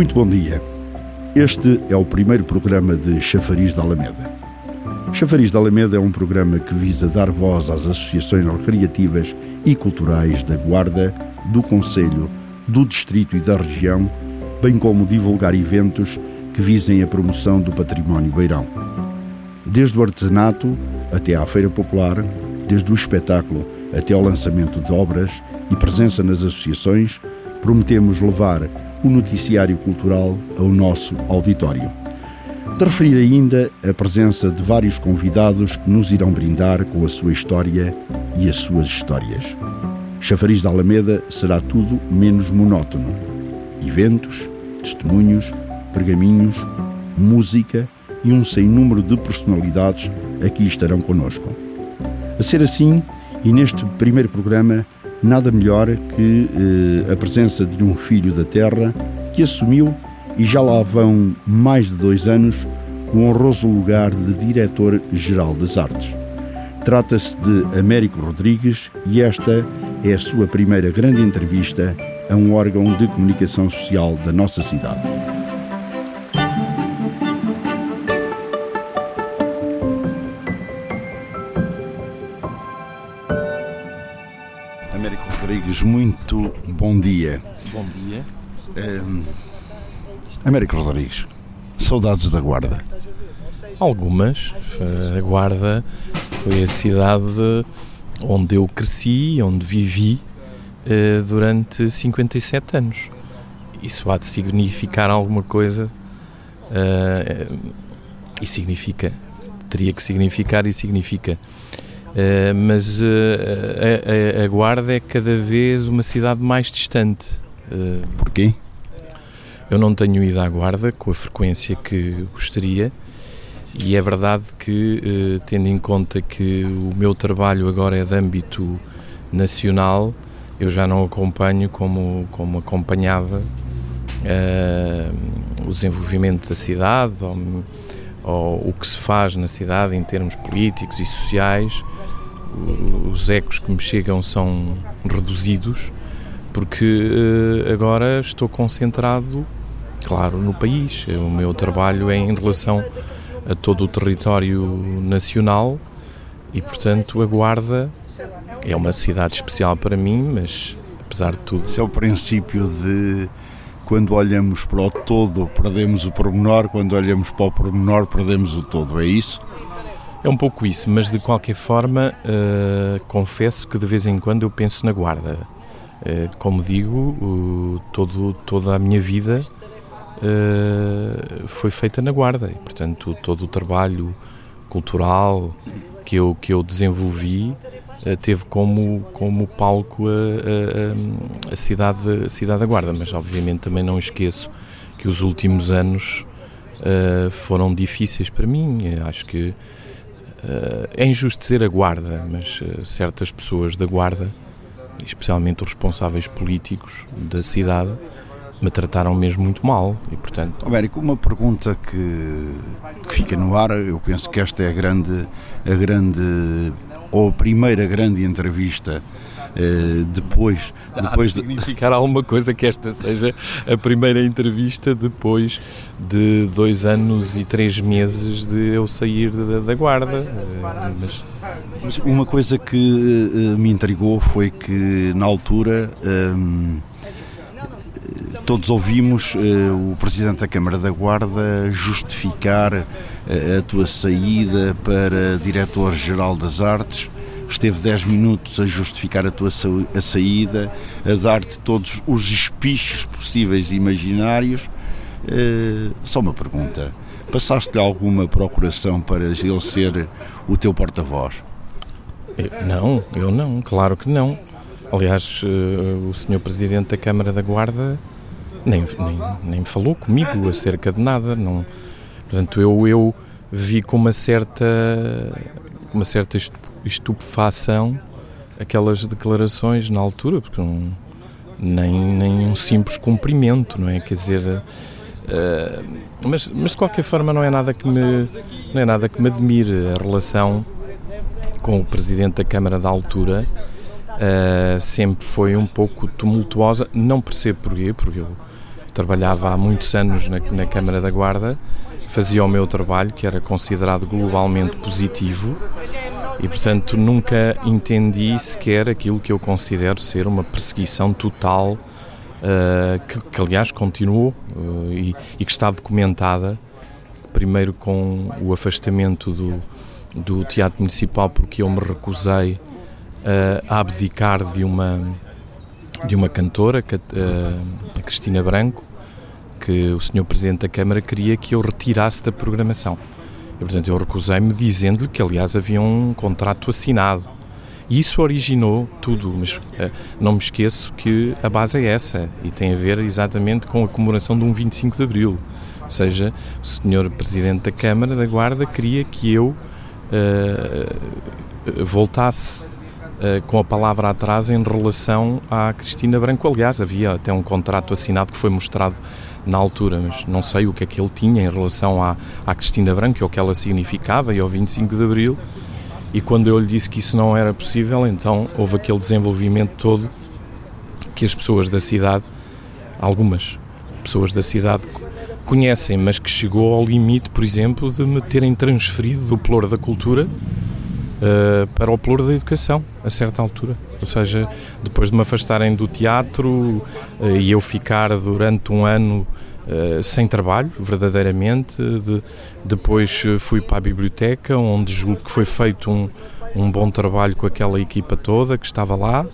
Muito bom dia. Este é o primeiro programa de Chafariz da Alameda. Chafariz da Alameda é um programa que visa dar voz às associações recreativas e culturais da Guarda, do Conselho, do Distrito e da região, bem como divulgar eventos que visem a promoção do património beirão. Desde o artesanato até à feira popular, desde o espetáculo até ao lançamento de obras e presença nas associações, prometemos levar o noticiário cultural ao nosso auditório. De referir ainda a presença de vários convidados que nos irão brindar com a sua história e as suas histórias. Chafariz da Alameda será tudo menos monótono. Eventos, testemunhos, pergaminhos, música e um sem número de personalidades aqui estarão conosco. A ser assim, e neste primeiro programa, nada melhor que eh, a presença de um filho da terra que assumiu, e já lá vão mais de dois anos, o honroso lugar de Diretor-Geral das Artes. Trata-se de Américo Rodrigues e esta é a sua primeira grande entrevista a um órgão de comunicação social da nossa cidade. Rodrigues, muito bom dia. Bom dia. Um, Américo Rodrigues, saudades da Guarda. Algumas. A Guarda foi a cidade onde eu cresci, onde vivi uh, durante 57 anos. Isso há de significar alguma coisa uh, e significa. Teria que significar e significa. Uh, mas a, a, a, Guarda é cada vez uma cidade mais distante. Porquê? Eu não tenho ido à Guarda com a frequência que gostaria e é verdade que, eh, tendo em conta que o meu trabalho agora é de âmbito nacional, eu já não acompanho como, como acompanhava uh, o desenvolvimento da cidade ou, ou, o que se faz na cidade em termos políticos e sociais. Os ecos que me chegam são reduzidos porque uh, agora estou concentrado, claro, no país. O meu trabalho é em relação a todo o território nacional e, portanto, a Guarda é uma cidade especial para mim, mas apesar de tudo. Esse é o princípio de quando olhamos para o todo perdemos o pormenor, quando olhamos para o pormenor perdemos o todo, é isso? É um pouco isso, mas de qualquer forma uh, confesso que de vez em quando eu penso na Guarda. Uh, como digo, uh, todo, toda a minha vida uh, foi feita na Guarda. E, portanto, todo o trabalho cultural que eu, que eu desenvolvi teve como, como palco a, a, a, cidade, a cidade da Guarda. Mas, obviamente, também não esqueço que os últimos anos foram difíceis para mim. Acho que é injusto dizer a Guarda, mas certas pessoas da Guarda, especialmente os responsáveis políticos da cidade, me trataram mesmo muito mal e portanto... Américo, uma pergunta que, que fica no ar, eu penso que esta é a grande, a grande ou a primeira grande entrevista Uh, depois, depois de significar alguma coisa que esta seja a primeira entrevista depois de dois anos e três meses de eu sair da, da guarda. Uh, mas... mas... uma coisa que uh, me intrigou foi que na altura todos ouvimos uh, o Presidente da Câmara da Guarda justificar uh, a tua saída para Diretor-Geral das Artes. Esteve 10 minutos a justificar a tua a saída, a dar-te todos os espichos possíveis e imaginários. Uh, só uma pergunta: passaste-lhe alguma procuração para ele ser o teu porta-voz? Não, eu não, claro que não. Aliás, o Sr. Presidente da Câmara da Guarda nem, nem, nem falou comigo acerca de nada. Não, portanto, eu, eu vi com uma certa, uma certa estupefação aquelas declarações na altura, porque não, nem, nem um simples cumprimento, não é? Quer dizer, uh, mas, mas de qualquer forma não é nada que me, não é nada que me admire a relação com o Presidente da Câmara da altura. Uh, sempre foi um pouco tumultuosa, não percebo porquê, porque eu trabalhava há muitos anos na, na Câmara da Guarda, fazia o meu trabalho, que era considerado globalmente positivo, e portanto nunca entendi sequer aquilo que eu considero ser uma perseguição total, uh, que, que, aliás continuou uh, e, e, que está documentada, primeiro com o afastamento do, do Teatro Municipal, porque eu me recusei uh, a abdicar de uma, de uma cantora, a Cristina Branco, que o Sr. Presidente da Câmara queria que eu retirasse da programação. E, portanto, eu recusei-me dizendo-lhe que, aliás, havia um contrato assinado. E isso originou tudo, mas uh, não me esqueço que a base é essa e tem a ver exatamente com a comemoração de um 25 de Abril. Ou seja, o Sr. Presidente da Câmara da Guarda queria que eu uh, voltasse com a palavra atrás em relação à Cristina Branco. Aliás, havia até um contrato assinado que foi mostrado na altura, mas não sei o que é que ele tinha em relação à, à Cristina Branco o que ela significava e ao 25 de Abril. E quando eu lhe disse que isso não era possível, então houve aquele desenvolvimento todo que as pessoas da cidade, algumas pessoas da cidade conhecem, mas que chegou ao limite, por exemplo, de me terem transferido do ploro da cultura uh, para o ploro da educação, a certa altura. Ou seja, depois de me afastarem do teatro uh, e eu ficar durante um ano uh, sem trabalho, verdadeiramente, de, depois fui para a biblioteca, onde julgo que foi feito um, um bom trabalho com aquela equipa toda que estava lá.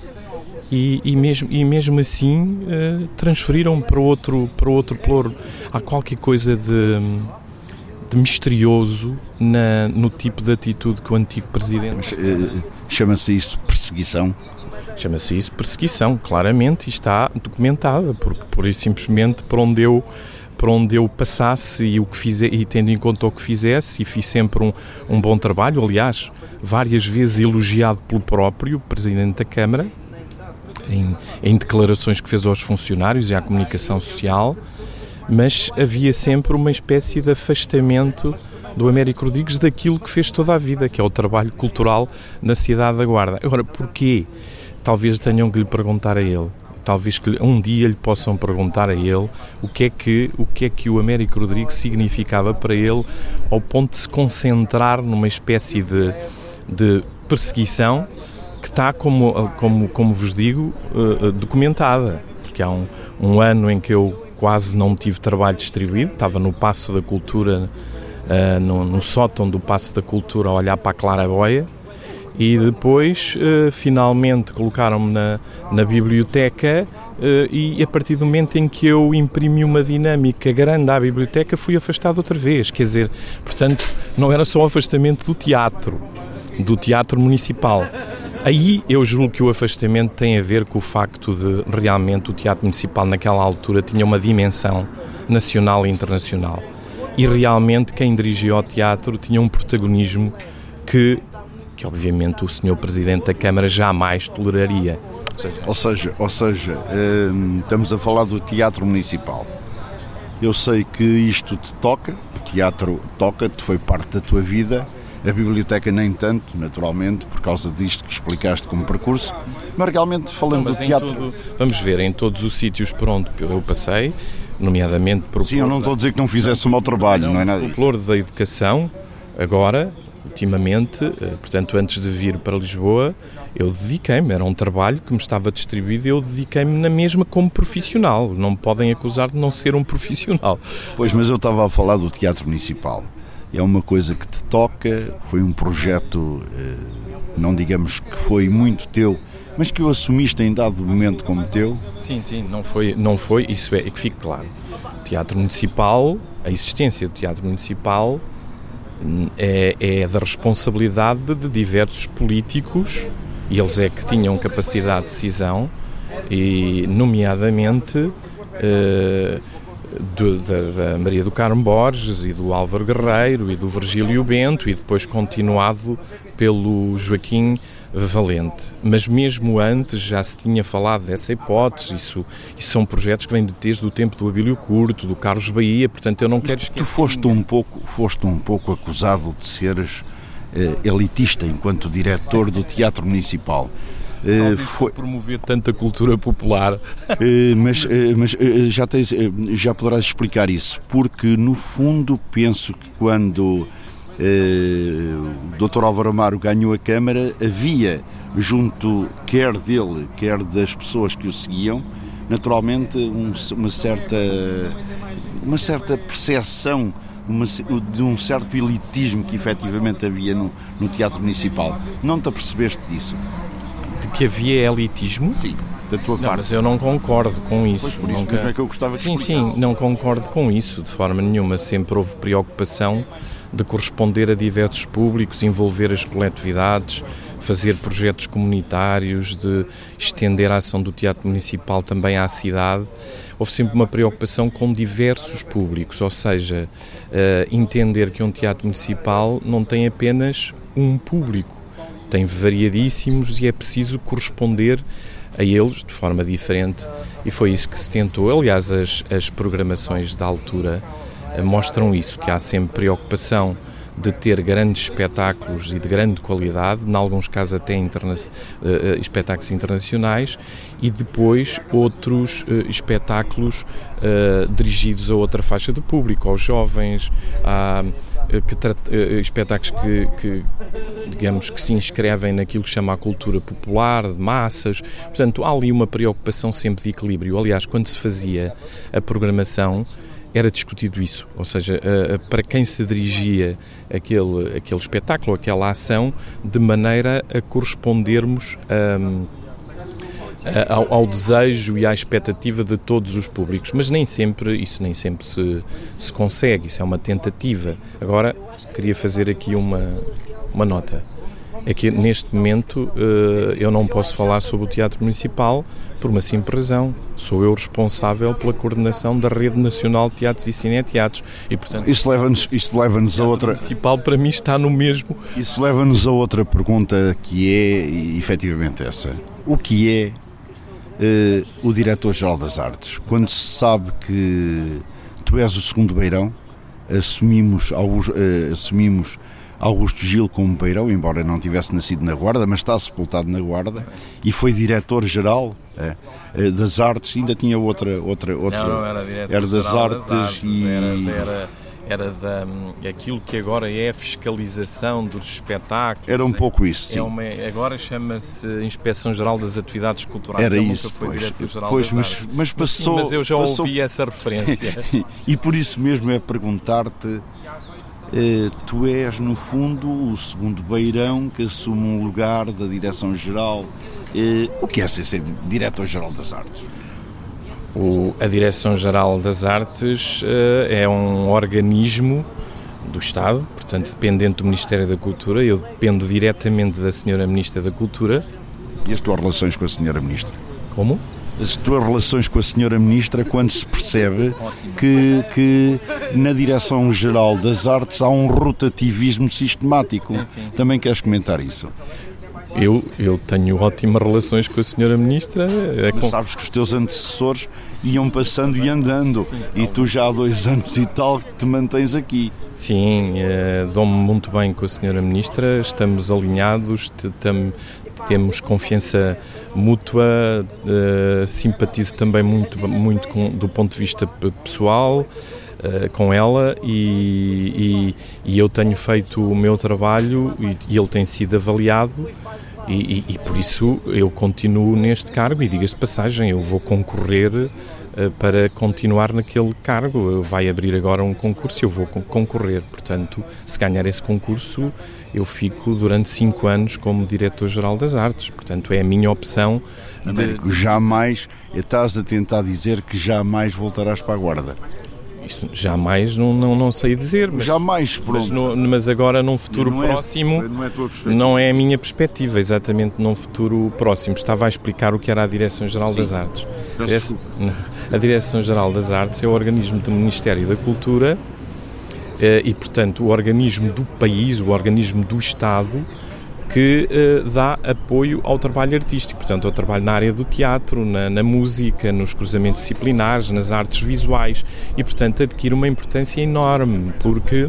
E, e, mesmo, e mesmo assim uh, transferiram para outro, para outro ploro. Há qualquer coisa de, de misterioso na, no tipo de atitude que o antigo presidente. Uh, Chama-se isso perseguição? Chama-se isso perseguição, claramente, e está documentada, porque por isso simplesmente por onde eu por onde eu passasse e o que fizer, e tendo em conta o que fizesse, e fiz sempre um, um bom trabalho, aliás, várias vezes elogiado pelo próprio Presidente da Câmara, em, em declarações que fez aos funcionários e à comunicação social, mas havia sempre uma espécie de afastamento do Américo Rodrigues daquilo que fez toda a vida, que é o trabalho cultural na cidade da Guarda. Agora, porquê? Talvez tenham que lhe perguntar a ele. Talvez que um dia lhe possam perguntar a ele o que é que o que é que o Américo Rodrigues significava para ele, ao ponto de se concentrar numa espécie de, de perseguição que está, como, como, como vos digo, uh, documentada. Porque há um, um ano em que eu quase não tive trabalho distribuído, estava no Passo da Cultura, uh, no, no, sótão do Passo da Cultura, a olhar para a Claraboia, e depois uh, finalmente colocaram-me na, na biblioteca uh, e a partir do momento em que eu imprimi uma dinâmica grande à biblioteca fui afastado outra vez, quer dizer, portanto não era só o afastamento do teatro, do teatro municipal, Aí eu julgo que o afastamento tem a ver com o facto de realmente o Teatro Municipal naquela altura tinha uma dimensão nacional e internacional. E realmente quem dirigia o teatro tinha um protagonismo que, que obviamente o Sr. Presidente da Câmara jamais toleraria. Ou seja, ou seja, hum, estamos a falar do Teatro Municipal. Eu sei que isto te toca, o teatro toca-te, foi parte da tua vida a biblioteca nem tanto, naturalmente, por causa disto que explicaste como percurso, mas realmente falando mas do teatro... Todo, vamos ver, em todos os sítios por onde eu passei, nomeadamente por... Sim, eu não estou a dizer que não fizesse um mau trabalho, não, não é nada disso. O da educação, agora, ultimamente, eh, portanto, antes de vir para Lisboa, eu dediquei-me, era um trabalho que me estava distribuído e eu dediquei-me na mesma como profissional. Não me podem acusar de não ser um profissional. Pois, mas eu estava a falar do Teatro Municipal é uma coisa que te toca, foi um projeto, eh, não digamos que foi muito teu, mas que o assumiste em dado momento como teu? Sim, sim, não foi, não foi isso é, que fique claro. O Teatro Municipal, a existência do Teatro Municipal hum, é, é da responsabilidade de diversos políticos, e eles é que tinham capacidade de decisão, e nomeadamente. Eh, do, da, da, Maria do Carmo Borges e do Álvaro Guerreiro e do Virgílio Bento e depois continuado pelo Joaquim Valente. Mas mesmo antes já se tinha falado dessa hipótese, isso, isso são projetos que vêm desde o tempo do Abílio Curto, do Carlos Bahia, portanto eu não Mas quero esquecer. Tu foste um pouco, foste um pouco acusado de seres eh, elitista enquanto diretor do Teatro Municipal. Uh, foi promover tanta cultura popular. Uh, mas uh, mas já, tens, já poderás explicar isso, porque no fundo penso que quando o Dr. Álvaro Amaro ganhou a Câmara, havia junto quer dele, quer das pessoas que o seguiam, naturalmente um, uma certa uma certa percepção uma, de um certo elitismo que efetivamente havia no, no Teatro Municipal. Não te apercebeste disso? Que havia elitismo? Sim, da tua não, parte. Mas eu não concordo com isso. Pois por isso Nunca... é que eu gostava Sim, sim, não concordo com isso de forma nenhuma. Sempre houve preocupação de corresponder a diversos públicos, envolver as coletividades, fazer projetos comunitários, de estender a ação do Teatro Municipal também à cidade. Houve sempre uma preocupação com diversos públicos, ou seja, uh, entender que um teatro municipal não tem apenas um público, tem variadíssimos e é preciso corresponder a eles de forma diferente e foi isso que se tentou. Aliás, as, as programações da altura uh, mostram isso, que há sempre preocupação de ter grandes espetáculos e de grande qualidade, em alguns casos até interna uh, espetáculos internacionais, e depois outros uh, espetáculos uh, dirigidos a outra faixa do público, aos jovens, a, que, espetáculos que, que, digamos, que se inscrevem naquilo que chama a cultura popular, de massas. Portanto, há ali uma preocupação sempre de equilíbrio. Aliás, quando se fazia a programação, era discutido isso, ou seja, para quem se dirigia aquele, aquele espetáculo, aquela ação, de maneira a correspondermos a, ao, ao, desejo e à expectativa de todos os públicos, mas nem sempre, isso nem sempre se, se consegue, isso é uma tentativa. Agora, queria fazer aqui uma, uma nota é que neste momento eh, eu não posso falar sobre o Teatro Municipal por uma simples razão. Sou eu responsável pela coordenação da Rede Nacional de Teatros e Cineteatros. E, portanto, isso leva-nos leva a outra. O Municipal para mim está no mesmo. Isso leva-nos a outra pergunta que é, efetivamente, essa. O que é uh, o Diretor-Geral das Artes? Quando se sabe que tu és o segundo beirão, assumimos, alguns, uh, assumimos Augusto Gil como beirão, embora não tivesse nascido na Guarda, mas está sepultado na Guarda, e foi diretor-geral é, é, das artes, ainda tinha outra... outra, outra não, não era era das artes, das artes e... Era, era, era da, aquilo que agora é a fiscalização dos espetáculos. Era um pouco isso, é uma, agora chama-se Inspeção Geral das Atividades Culturais. Era Ele isso, foi diretor-geral pois, mas, mas, passou... Mas, sim, mas eu já passou... ouvi essa referência. e por isso mesmo é perguntar-te eh, tu és, no fundo, o segundo beirão que assume um lugar da Direção-Geral. Eh, o que é ser Diretor-Geral das Artes? O, a Direção-Geral das Artes eh, é um organismo do Estado, portanto, dependente do Ministério da Cultura. Eu dependo diretamente da Senhora Ministra da Cultura. E as tuas relações com a Senhora Ministra? Como? as tuas relações com a senhora Ministra quando se percebe que, que na Direção-Geral das Artes há um rotativismo sistemático. Também queres comentar isso? Eu, eu tenho ótimas relações com a senhora Ministra. É com... sabes que os teus antecessores iam passando e andando e tu já há dois anos e tal que te mantens aqui. Sim, é, dou-me muito bem com a senhora Ministra, estamos alinhados, temos confiança mútua, uh, simpatizo também muito, muito com, do ponto de vista pessoal uh, com ela e, e, e, eu tenho feito o meu trabalho e, e ele tem sido avaliado e, e, por isso eu continuo neste cargo e diga-se passagem, eu vou concorrer uh, para continuar naquele cargo. Vai abrir agora um concurso e eu vou concorrer. Portanto, se ganhar esse concurso, eu fico durante cinco anos como diretor-geral das artes. Portanto, é a minha opção. De... Jamais, estás a tentar dizer que jamais voltarás para a guarda. Isso jamais não, não, não sei dizer. Mas, jamais, pronto. Mas, no, mas agora num futuro não é próximo. É, não, é não é a minha perspectiva, exatamente num futuro próximo. Estava a explicar o que era a Direção-Geral das Artes. A Direção-Geral das Artes é o organismo do Ministério da Cultura eh, e, portanto, o organismo do país, o organismo do Estado, que uh, dá apoio ao trabalho artístico, portanto, ao trabalho na área do teatro, na, na, música, nos cruzamentos disciplinares, nas artes visuais e, portanto, adquire uma importância enorme, porque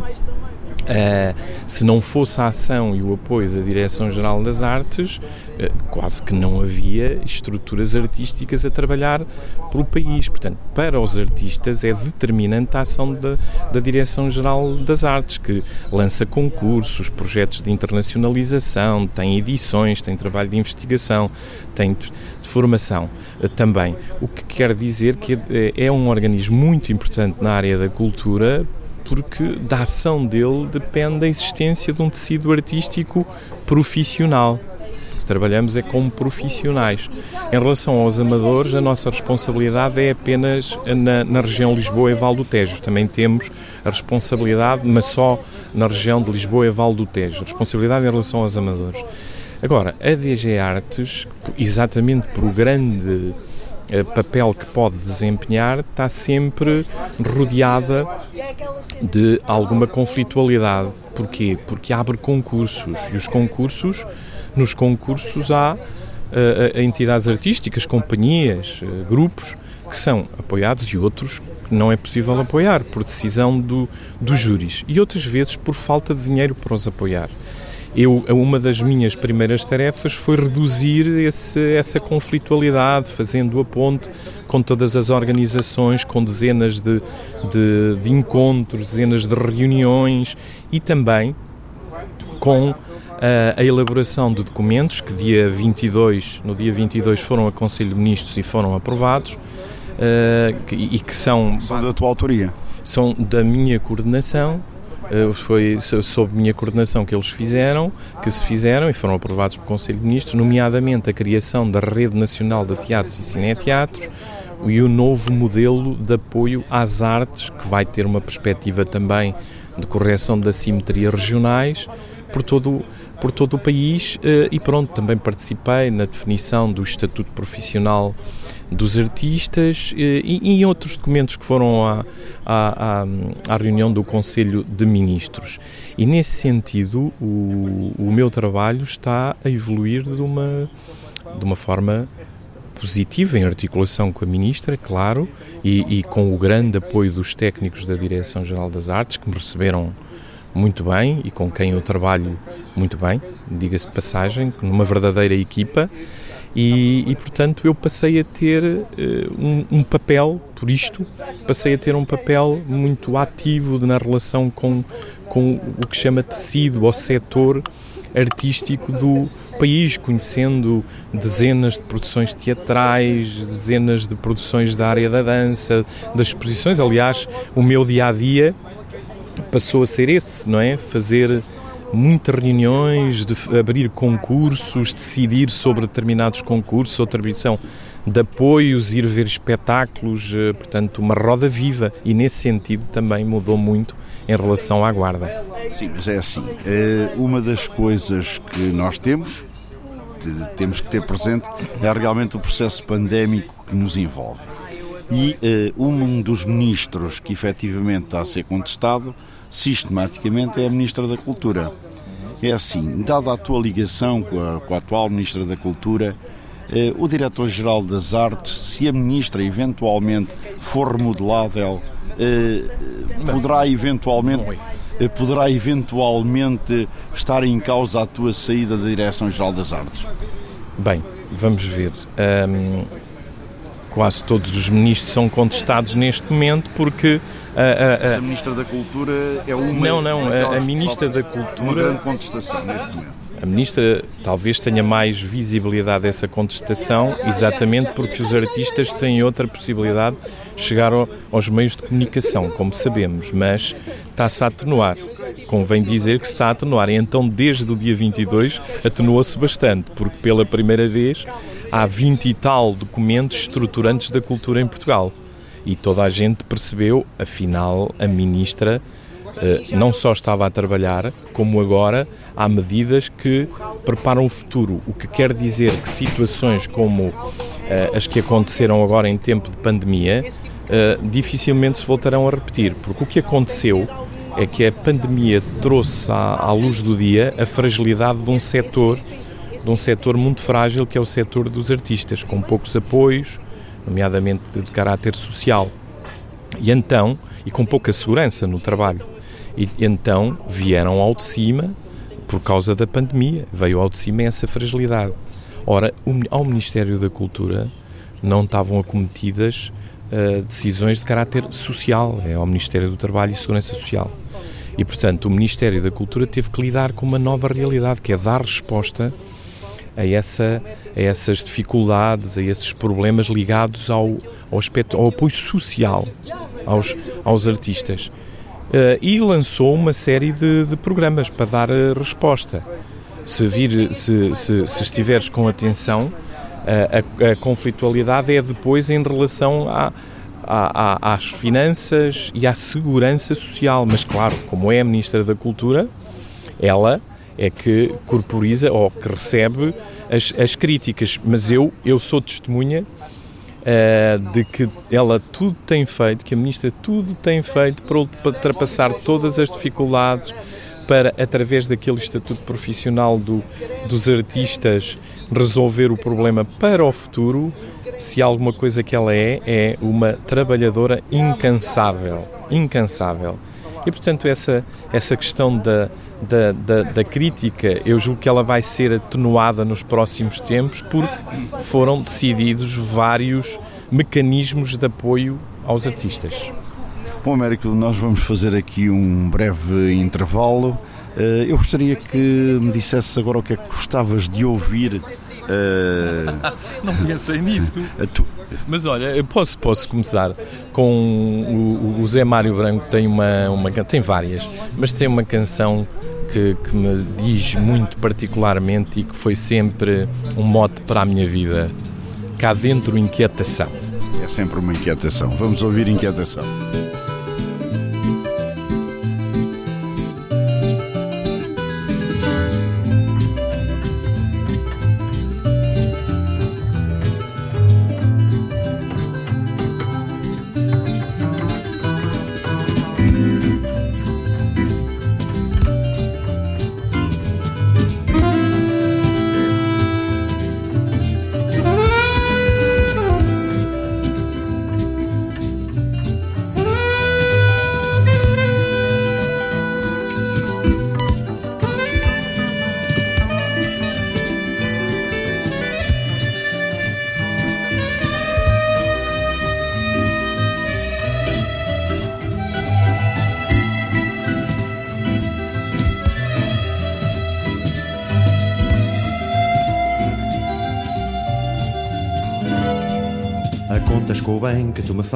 Uh, se não fosse a ação e o apoio da Direção-Geral das Artes, uh, quase que não havia estruturas artísticas a trabalhar pelo país. Portanto, para os artistas é determinante a ação da, da Direção-Geral das Artes, que lança concursos, projetos de internacionalização, tem edições, tem trabalho de investigação, tem de, formação uh, também. O que quer dizer que é um organismo muito importante na área da cultura porque da ação dele depende a existência de um tecido artístico profissional. Trabalhamos é como profissionais. Em relação aos amadores, a nossa responsabilidade é apenas na, na região Lisboa e Val do Tejo. Também temos a responsabilidade, mas só na região de Lisboa e Val do Tejo. A responsabilidade em relação aos amadores. Agora, a DG Artes, exatamente por grande papel que pode desempenhar está sempre rodeada de alguma conflitualidade. Porquê? Porque abre concursos e os concursos, nos concursos há uh, entidades artísticas, companhias, uh, grupos que são apoiados e outros que não é possível apoiar por decisão do, dos júris e outras vezes por falta de dinheiro para os apoiar. Eu, uma das minhas primeiras tarefas foi reduzir esse, essa conflitualidade, fazendo a ponte com todas as organizações, com dezenas de, de, de encontros, dezenas de reuniões e também com a, a elaboração de documentos que dia 22, no dia 22 foram a Conselho de Ministros e foram aprovados uh, e que são... São da tua autoria? São da minha coordenação eh, foi sob minha coordenação que eles fizeram, que se fizeram e foram aprovados pelo Conselho de Ministros, nomeadamente a criação da Rede Nacional de Teatros e Cineteatros e o novo modelo de apoio às artes, que vai ter uma perspectiva também de correção da simetria regionais por todo, por todo o país eh, e pronto, também participei na definição do Estatuto Profissional dos artistas eh, e, e, outros documentos que foram à, à, à, reunião do Conselho de Ministros. E nesse sentido, o, o meu trabalho está a evoluir de uma, de uma forma positiva, em articulação com a Ministra, claro, e, e com o grande apoio dos técnicos da Direção-Geral das Artes, que me receberam muito bem e com quem eu trabalho muito bem, diga-se de passagem, numa verdadeira equipa. E, e, portanto eu passei a ter uh, um, um, papel, por isto, passei a ter um papel muito ativo na relação com, com o que chama tecido ou setor artístico do país, conhecendo dezenas de produções teatrais, dezenas de produções da área da dança, das exposições. Aliás, o meu dia a dia passou a ser esse, não é? Fazer muitas reuniões, de abrir concursos, decidir sobre determinados concursos, outra atribuição de apoios, ir ver espetáculos, eh, portanto, uma roda viva. E nesse sentido também mudou muito em relação à guarda. Sim, mas é assim, eh, uma das coisas que nós temos, temos que ter presente, é realmente o processo pandémico que nos envolve. E eh, um dos ministros que efetivamente está a ser contestado sistematicamente é a Ministra da Cultura. É assim, dada a tua ligação com a, com a atual Ministra da Cultura, eh, o Diretor-Geral das Artes, se a Ministra eventualmente for remodelável, eh, poderá eventualmente eh, poderá eventualmente estar em causa a tua saída da Direção-Geral das Artes? Bem, vamos ver. Um, quase todos os ministros são contestados neste momento porque a, a, a, Ministra da Cultura é uma. Não, não, a, a Ministra da Cultura. Uma grande contestação neste momento. A Ministra talvez tenha mais visibilidade dessa contestação, exatamente porque os artistas têm outra possibilidade de chegar ao, aos meios de comunicação, como sabemos, mas está-se a atenuar. Convém dizer que se está a atenuar. E então, desde o dia 22, atenuou-se bastante, porque pela primeira vez há 20 e tal documentos estruturantes da cultura em Portugal e toda a gente percebeu, afinal, a ministra eh, não só estava a trabalhar, como agora há medidas que preparam o futuro, o que quer dizer que situações como eh, as que aconteceram agora em tempo de pandemia eh, dificilmente se voltarão a repetir, porque o que aconteceu é que a pandemia trouxe à, à luz do dia a fragilidade de um setor de um setor muito frágil que é o setor dos artistas, com poucos apoios, nomeadamente de caráter social. E então, e com pouca segurança no trabalho. E então vieram ao de cima por causa da pandemia, veio ao de cima essa fragilidade. Ora, ao Ministério da Cultura não estavam acometidas uh, decisões de caráter social, é ao Ministério do Trabalho e Segurança Social. E, portanto, o Ministério da Cultura teve que lidar com uma nova realidade, que é dar resposta a, essa, a essas dificuldades, a esses problemas ligados ao, ao, aspecto, ao apoio social aos, aos artistas. Uh, e lançou uma série de, de programas para dar uh, resposta. Se, vir, se, se, se estiveres com atenção, uh, a, a conflitualidade é depois em relação a, à, às finanças e à segurança social. Mas, claro, como é a Ministra da Cultura, ela é que corporiza ou que recebe as, as críticas. Mas eu, eu sou testemunha uh, de que ela tudo tem feito, que a Ministra tudo tem feito para ultrapassar todas as dificuldades, para, através daquele estatuto profissional do, dos artistas, resolver o problema para o futuro se alguma coisa que ela é, é uma trabalhadora incansável. Incansável. E, portanto, essa, essa questão da, da, da, da, crítica, eu julgo que ela vai ser atenuada nos próximos tempos porque foram decididos vários mecanismos de apoio aos artistas. Bom, Américo, nós vamos fazer aqui um breve intervalo. Eh, eu gostaria que me dissesse agora o que é que gostavas de ouvir Uh... Não pensei nisso. Mas olha, eu posso, posso começar com o, o Zé Mário Branco tem uma, uma tem várias, mas tem uma canção que, que me diz muito particularmente e que foi sempre um mote para a minha vida. Cá dentro inquietação. É sempre uma inquietação. Vamos ouvir inquietação.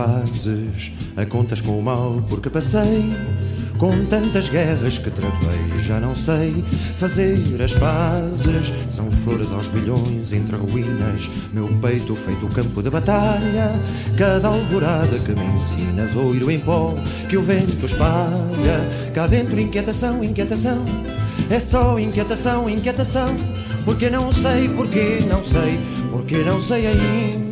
Fazes, a contas com o mal porque passei. Com tantas guerras que travei, já não sei fazer as pazes. São flores aos bilhões entre ruínas, meu peito feito campo de batalha. Cada alvorada que me ensinas, oiro em pó que o vento espalha. Cá dentro, inquietação, inquietação, é só inquietação, inquietação. Porque não sei, porque não sei, porque não sei ainda.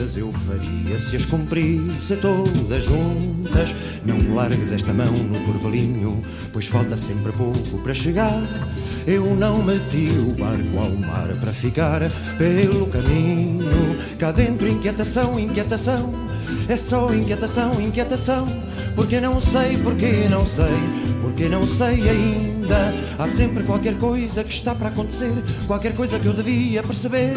Eu faria se as cumprisse todas juntas. Não largues esta mão no turvalinho, pois falta sempre pouco para chegar. Eu não meti o barco ao mar para ficar pelo caminho. Cá dentro, inquietação, inquietação. É só inquietação, inquietação. Porque não sei, porque não sei, porque não sei ainda. Há sempre qualquer coisa que está para acontecer, qualquer coisa que eu devia perceber.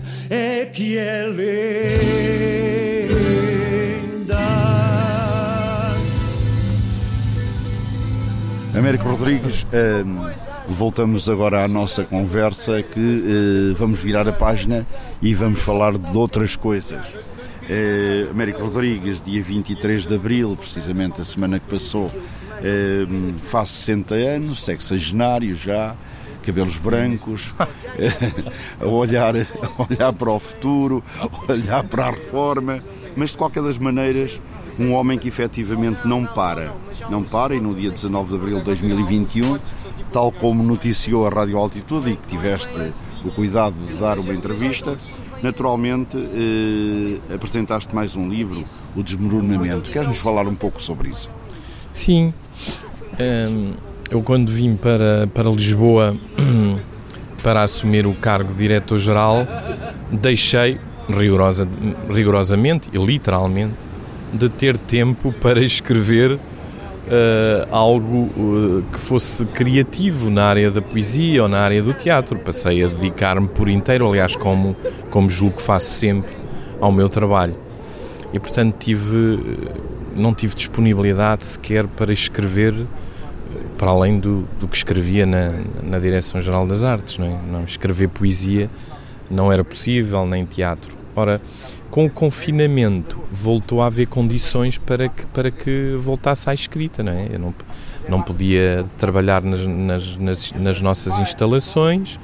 é que é linda. Américo Rodrigues, eh, voltamos agora à nossa conversa que eh, vamos virar a página e vamos falar de outras coisas. Eh, Américo Rodrigues, dia 23 de Abril, precisamente a semana que passou, faz 60 anos, sexagenário já, cabelos brancos, a olhar, a olhar para o futuro, a olhar para a reforma, mas de qualquer das maneiras um homem que efetivamente não para. Não para e no dia 19 de abril de 2021, tal como noticiou a Rádio Altitude e que tiveste o cuidado de dar uma entrevista, naturalmente eh, apresentaste mais um livro, O Desmoronamento. Queres-nos falar um pouco sobre isso? Sim. Um, eu quando vim para, para Lisboa para assumir o cargo de diretor-geral, deixei rigorosa, rigorosamente e literalmente de ter tempo para escrever uh, algo uh, que fosse criativo na área da poesia ou na área do teatro. Passei a dedicar-me por inteiro, aliás, como, como julgo que faço sempre, ao meu trabalho. E portanto tive, não tive disponibilidade sequer para escrever para além do, do que escrevia na, na Direção-Geral das Artes. Não, é? não escrever poesia não era possível, nem teatro. Ora, com o confinamento voltou a haver condições para que, para que voltasse à escrita, não é? Eu não, não podia trabalhar nas, nas, nas, nas nossas instalações,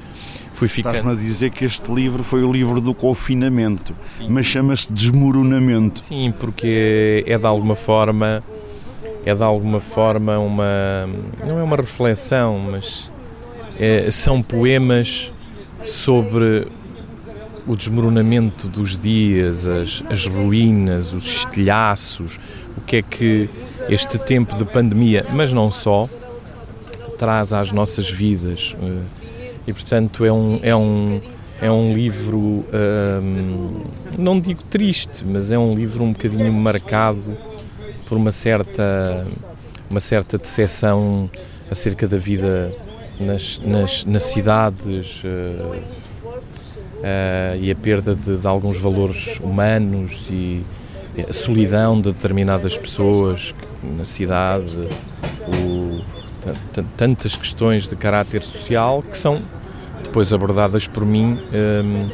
fui ficando... Estás-me a dizer que este livro foi o livro do confinamento, Sim. mas chama-se Desmoronamento. Sim, porque é de alguma forma, é de alguma forma uma, não é uma reflexão, mas é, são poemas sobre o desmoronamento dos dias, as, as ruínas, os estilhaços, o que é que este tempo de pandemia, mas não só, traz às nossas vidas. Eh, e portanto é um, é um, é um livro, hum, não digo triste, mas é um livro um bocadinho marcado por uma certa, uma certa decepção acerca da vida nas, nas, nas cidades. Uh, uh, e a perda de, de, alguns valores humanos e a solidão de determinadas pessoas na cidade, o, tantas questões de caráter social que são depois abordadas por mim um, ehm,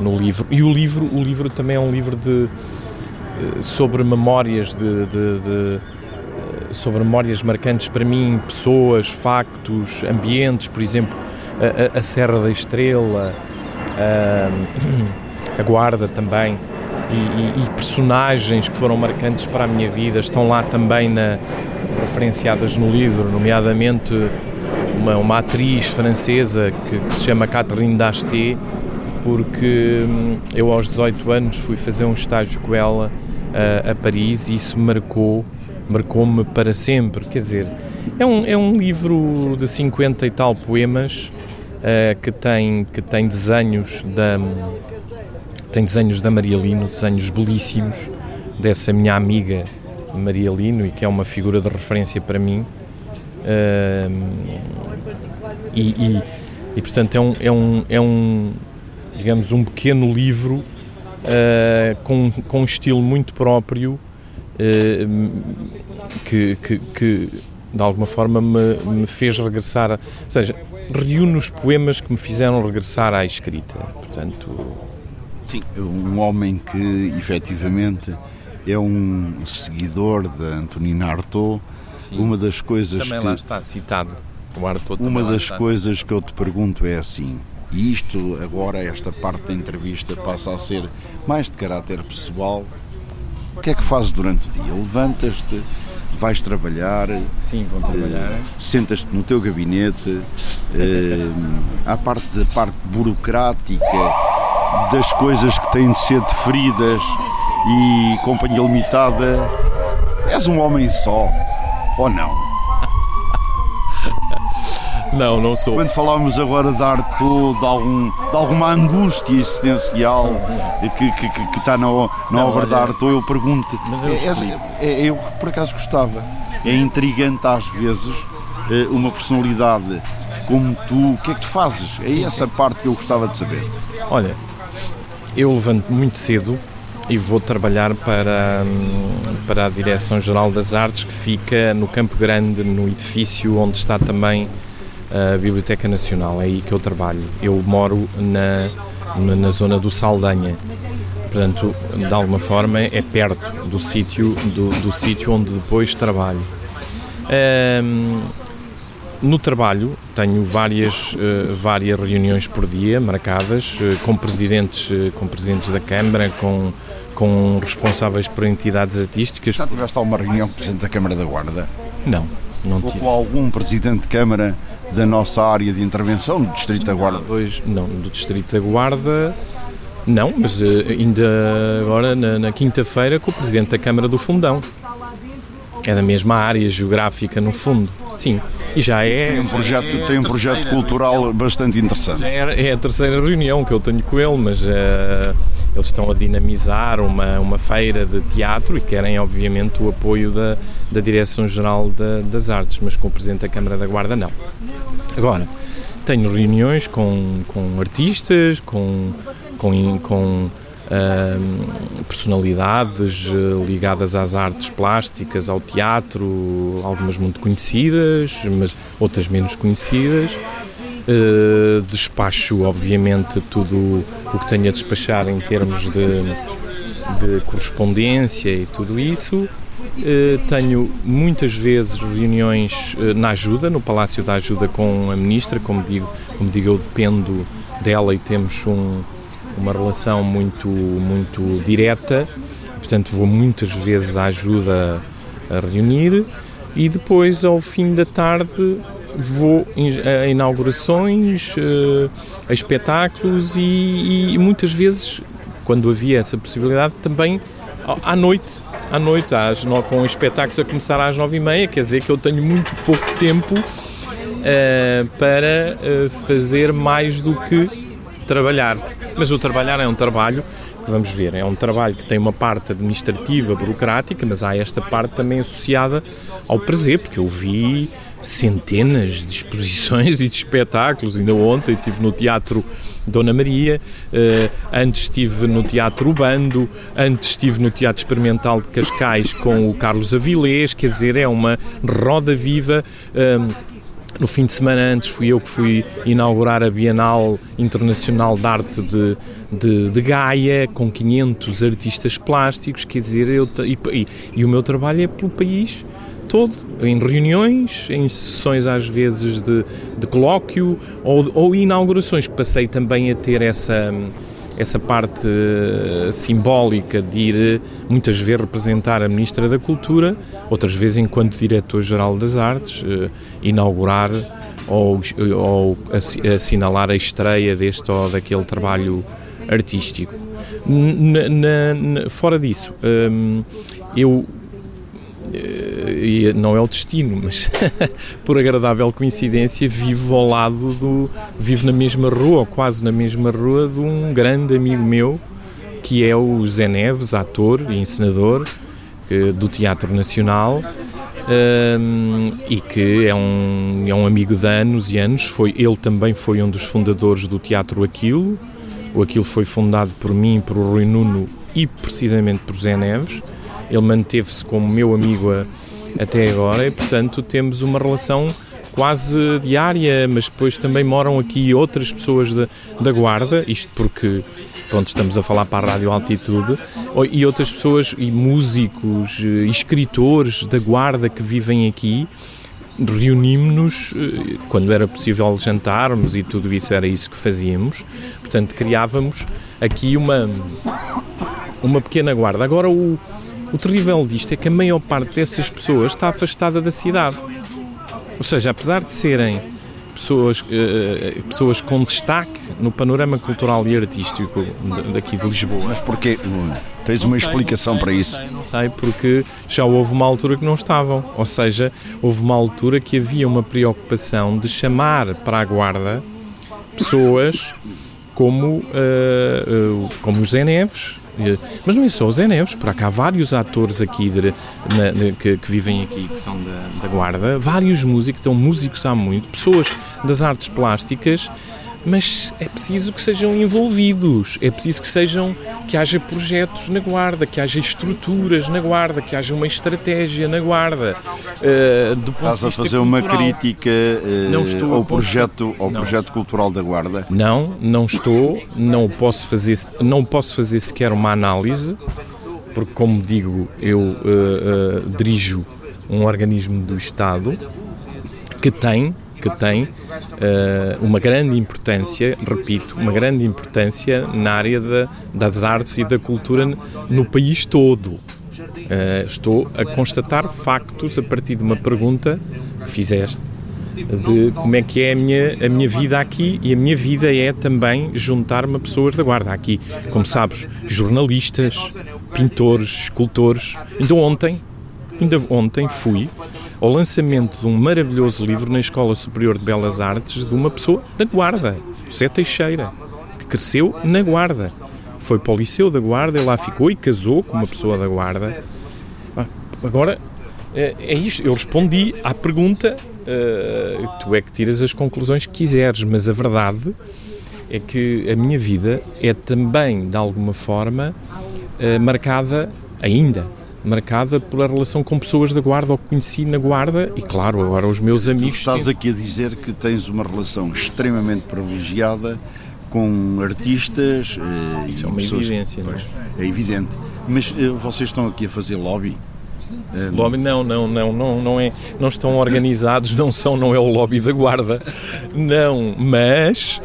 no livro. E o livro, o livro também é um livro de sobre memórias de, de, de sobre memórias marcantes para mim, pessoas, factos, ambientes, por exemplo, a, a Serra da Estrela, a Guarda também, e, e, e, personagens que foram marcantes para a minha vida estão lá também na, referenciadas no livro, nomeadamente uma, uma atriz francesa que, que, se chama Catherine Dasté, porque hum, eu aos 18 anos fui fazer um estágio com ela a, a Paris e isso marcou marcou-me para sempre, quer dizer, é um, é um livro de 50 e tal poemas uh, que, tem, que tem desenhos da tem desenhos da Maria Lino, desenhos belíssimos dessa minha amiga Maria Lino e que é uma figura de referência para mim. Uh, e, e, e, portanto é um, é um, é um digamos um pequeno livro uh, com, com um estilo muito próprio uh, que, que, que, de alguma forma me, me fez regressar, a, ou seja, reúne os poemas que me fizeram regressar à escrita. Portanto, sim, um homem que efetivamente é um seguidor de Antonina Artaud. Sim. Uma das coisas também que lá está citado. O Artaud uma das coisas que eu te pergunto é assim. E isto agora esta parte da entrevista passa a ser mais de caráter pessoal. O que é que fazes durante o dia? Levantas-te, vais trabalhar. Sim, vou trabalhar. Uh, Sentas-te no teu gabinete, à parte da parte burocrática das coisas que têm de ser deferidas e companhia limitada. És um homem só, ou não? Não, não sou. Quando falámos agora de arte de, algum, de alguma angústia existencial que, que, que, que está na, na obra de arte, eu pergunto. É, é, eu por acaso gostava. É intrigante às vezes eh, uma personalidade como tu, o que é que tu fazes? É essa parte que eu gostava de saber. Olha, eu levanto muito cedo e vou trabalhar para, hum, para a Direção-Geral das Artes, que fica no Campo Grande, no edifício onde está também a Biblioteca Nacional. É aí que eu trabalho. Eu moro na, na, na zona do Saldanha. Portanto, de alguma forma, é perto do sítio do, do sítio onde depois trabalho. Um, no trabalho tenho várias, uh, várias reuniões por dia marcadas uh, com presidentes, uh, com presidentes da Câmara, com, com responsáveis por entidades artísticas. Já tiveste alguma reunião com o Presidente da Câmara da Guarda? Não, não Ou tive. com algum Presidente de Câmara da nossa área de intervenção, do Distrito da Guarda? Pois, não, do Distrito da Guarda não, mas ainda agora na, na quinta-feira com o Presidente da Câmara do Fundão. É da mesma área geográfica, no fundo, sim. E já é. Tem um projeto, é tem um projeto cultural bastante interessante. É, é, a terceira reunião que eu tenho com ele, mas uh, eles estão a dinamizar uma, uma feira de teatro e querem, obviamente, o apoio da, da Direção-Geral da, das Artes, mas com o Presidente da Câmara da Guarda, não. Agora, tenho reuniões com, com artistas, com, com, com Uh, personalidades uh, ligadas às artes plásticas, ao teatro, algumas muito conhecidas, mas outras menos conhecidas. Uh, despacho, obviamente, tudo o que tenho a despachar em termos de, de correspondência e tudo isso. Tenho muitas vezes reuniões na ajuda, no Palácio da Ajuda com a Ministra, como digo, como digo eu dependo dela e temos um, uma relação muito, muito direta, portanto vou muitas vezes à ajuda a reunir e depois ao fim da tarde vou a inaugurações, eh, a espetáculos e, e muitas vezes, quando havia essa possibilidade, também à noite, à noite, às, com espetáculos a começar às nove e meia, quer dizer que eu tenho muito pouco tempo uh, para uh, fazer mais do que trabalhar. Mas o trabalhar é um trabalho, vamos ver, é um trabalho que tem uma parte administrativa, burocrática, mas há esta parte também associada ao prazer, porque eu vi centenas de exposições e de espetáculos. Ainda ontem estive no Teatro Dona Maria, uh, antes estive no Teatro Bando, antes estive no Teatro Experimental de Cascais com o Carlos Avilés, quer dizer, é uma roda viva. Uh, no fim de semana antes fui eu que fui inaugurar a Bienal Internacional de Arte de, de, de Gaia, com 500 artistas plásticos, quer dizer, eu, e, e, e o meu trabalho é pelo país todo, em reuniões, em sessões às vezes de, de colóquio ou, ou inaugurações. Passei também a ter essa essa parte uh, simbólica de ir eh, muitas vezes representar a Ministra da Cultura, outras vezes enquanto Diretor-Geral das Artes, uh, inaugurar ou, ou, assinalar a estreia deste ou daquele trabalho artístico. Na, na, fora disso, um, eu e não é o destino, mas por agradável coincidência vivo ao lado do vivo na mesma rua, ou quase na mesma rua de um grande amigo meu que é o Zé Neves, ator e encenador do Teatro Nacional um, e que é um, é um amigo de anos e anos. Foi, ele também foi um dos fundadores do Teatro Aquilo. O Aquilo foi fundado por mim, por Rui Nuno e precisamente por Zé Neves. Ele manteve-se como meu amigo até agora e, portanto, temos uma relação quase diária, mas depois também moram aqui outras pessoas da, da Guarda, isto porque pronto, estamos a falar para a Rádio Altitude, e outras pessoas, e músicos, e escritores da Guarda que vivem aqui, reunimos-nos eh, quando era possível jantarmos e tudo isso era isso que fazíamos, portanto criávamos aqui uma, uma pequena guarda. Agora o, o terrível disto é que a maior parte dessas pessoas está afastada da cidade. Ou seja, apesar de serem pessoas, uh, pessoas com destaque no panorama cultural e artístico daqui de Lisboa. Mas porquê? Tens uma explicação para isso? Não sei, não sei, porque já houve uma altura que não estavam. Ou seja, houve uma altura que havia uma preocupação de chamar para a guarda pessoas como, uh, uh, como o Zé Neves, mas não é só o Zé Neves, por cá há vários atores aqui de, de, que, que, vivem aqui, que são da, da Guarda, vários músicos, então músicos há muito, pessoas das artes plásticas mas é preciso que sejam envolvidos, é preciso que sejam que haja projetos na guarda, que haja estruturas na guarda, que haja uma estratégia na guarda. Uh, do Estás a fazer cultural. uma crítica uh, ao projeto ao não. projeto cultural da guarda? Não, não estou, não posso fazer, não posso fazer sequer uma análise, porque como digo, eu uh, dirijo um organismo do Estado que tem que tem uh, uma grande importância, repito, uma grande importância na área de, das artes e da cultura no país todo. Uh, estou a constatar factos a partir de uma pergunta que fizeste de como é que é a minha, a minha vida aqui e a minha vida é também juntar-me a pessoas da guarda. Aqui, como sabes, jornalistas, pintores, escultores. Ainda ontem, ainda ontem fui ao lançamento de um maravilhoso livro na Escola Superior de Belas Artes de uma pessoa da Guarda, José Teixeira, que cresceu na Guarda. Foi para o Liceu da Guarda, e lá ficou e casou com uma pessoa da Guarda. Ah, agora, é, é isto. Eu respondi à pergunta, uh, tu é que tiras as conclusões que quiseres, mas a verdade é que a minha vida é também, de alguma forma, uh, marcada ainda marcada pela relação com pessoas da Guarda ou que conheci na Guarda e, claro, agora os meus amigos. Tu estás aqui a dizer que tens uma relação extremamente privilegiada com artistas. Eh, Isso é uma pessoas, evidência, pois, não é? É evidente. Mas eh, vocês estão aqui a fazer lobby? Eh, lobby não, não, não, não, não é, não estão organizados, não são, não é o lobby da guarda, não, mas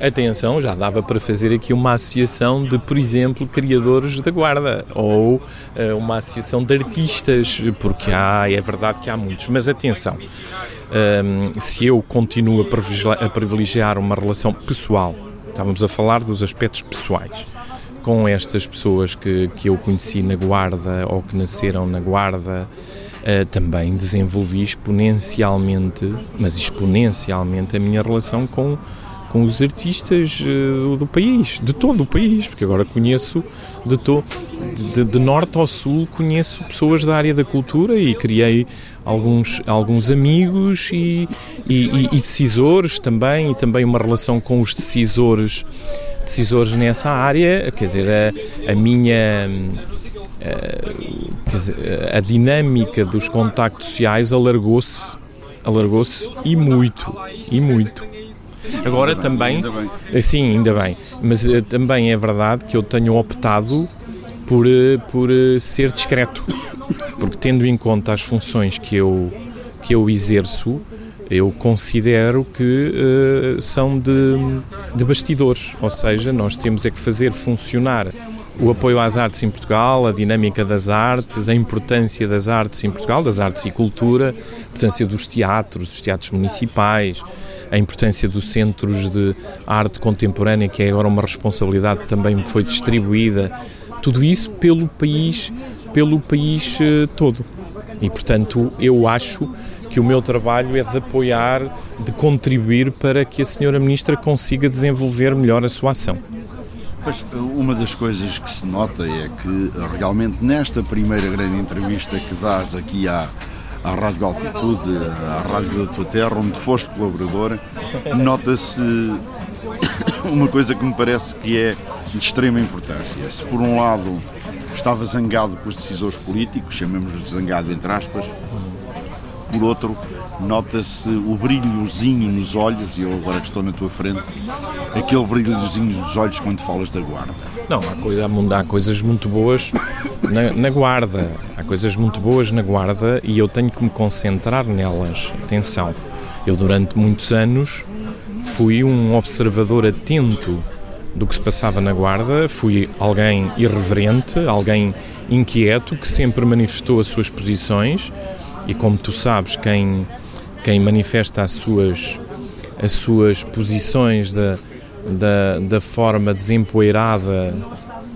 Atenção, já dava para fazer aqui uma associação de, por exemplo, criadores da guarda ou uh, uma associação de artistas, porque há, é verdade que há muitos. Mas atenção, um, ehm, se eu continuo a privilegiar, a privilegiar uma relação pessoal, estávamos a falar dos aspectos pessoais, com estas pessoas que, que eu conheci na guarda ou que nasceram na guarda. Uh, também desenvolvi exponencialmente, mas exponencialmente, a minha relação com com os artistas uh, do país, de todo o país, porque agora conheço de, to, de, de, norte ao sul, conheço pessoas da área da cultura e criei alguns, alguns amigos e, e, e decisores também, e também uma relação com os decisores, decisores nessa área, quer dizer, a, a minha. A, dizer, a dinâmica dos contactos sociais alargou-se alargou-se e muito, e muito. Agora ainda também, bem, ainda sim, ainda bem, mas uh, também é verdade que eu tenho optado por, uh, por uh, ser discreto, porque tendo em conta as funções que eu, que eu exerço, eu considero que são de, de bastidores, ou seja, nós temos é que fazer funcionar o apoio às artes em Portugal, a dinâmica das artes, a importância das artes em Portugal, das artes e cultura, a importância dos teatros, dos teatros municipais, a importância dos centros de arte contemporânea, que é agora uma responsabilidade também foi distribuída, tudo isso pelo país, pelo país eh, todo. E portanto, eu acho que o meu trabalho é de apoiar, de contribuir para que a senhora ministra consiga desenvolver melhor a sua ação. Pois, uma das coisas que se nota é que realmente nesta primeira grande entrevista que dás aqui à, à Rádio Altitude, à Rádio da Tua Terra, onde foste colaborador, nota-se uma coisa que me parece que é de extrema importância. Se por um lado estava zangado com os decisores políticos, chamemos-lhe zangado entre aspas, por outro, nota-se o brilhozinho nos olhos, e eu agora que estou na tua frente, aquele brilhozinho nos olhos quando falas da guarda. Não, há, coisa, há coisas muito boas na, na, guarda, há coisas muito boas na guarda e eu tenho que me concentrar nelas. Atenção, eu durante muitos anos fui um observador atento do que se passava na guarda, fui alguém irreverente, alguém inquieto que sempre manifestou as suas posições e como tu sabes, quem, quem manifesta as suas, as suas posições da, da, da forma desempoeirada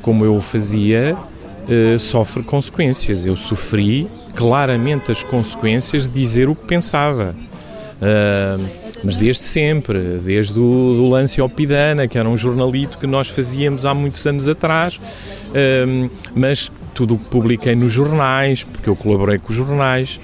como eu o fazia, uh, sofre consequências. Eu sofri claramente as consequências de dizer o que pensava. Uh, mas desde sempre, desde o do lance ao Pidana, que era um jornalito que nós fazíamos há muitos anos atrás, mas tudo o que publiquei nos jornais, porque eu colaborei com os jornais,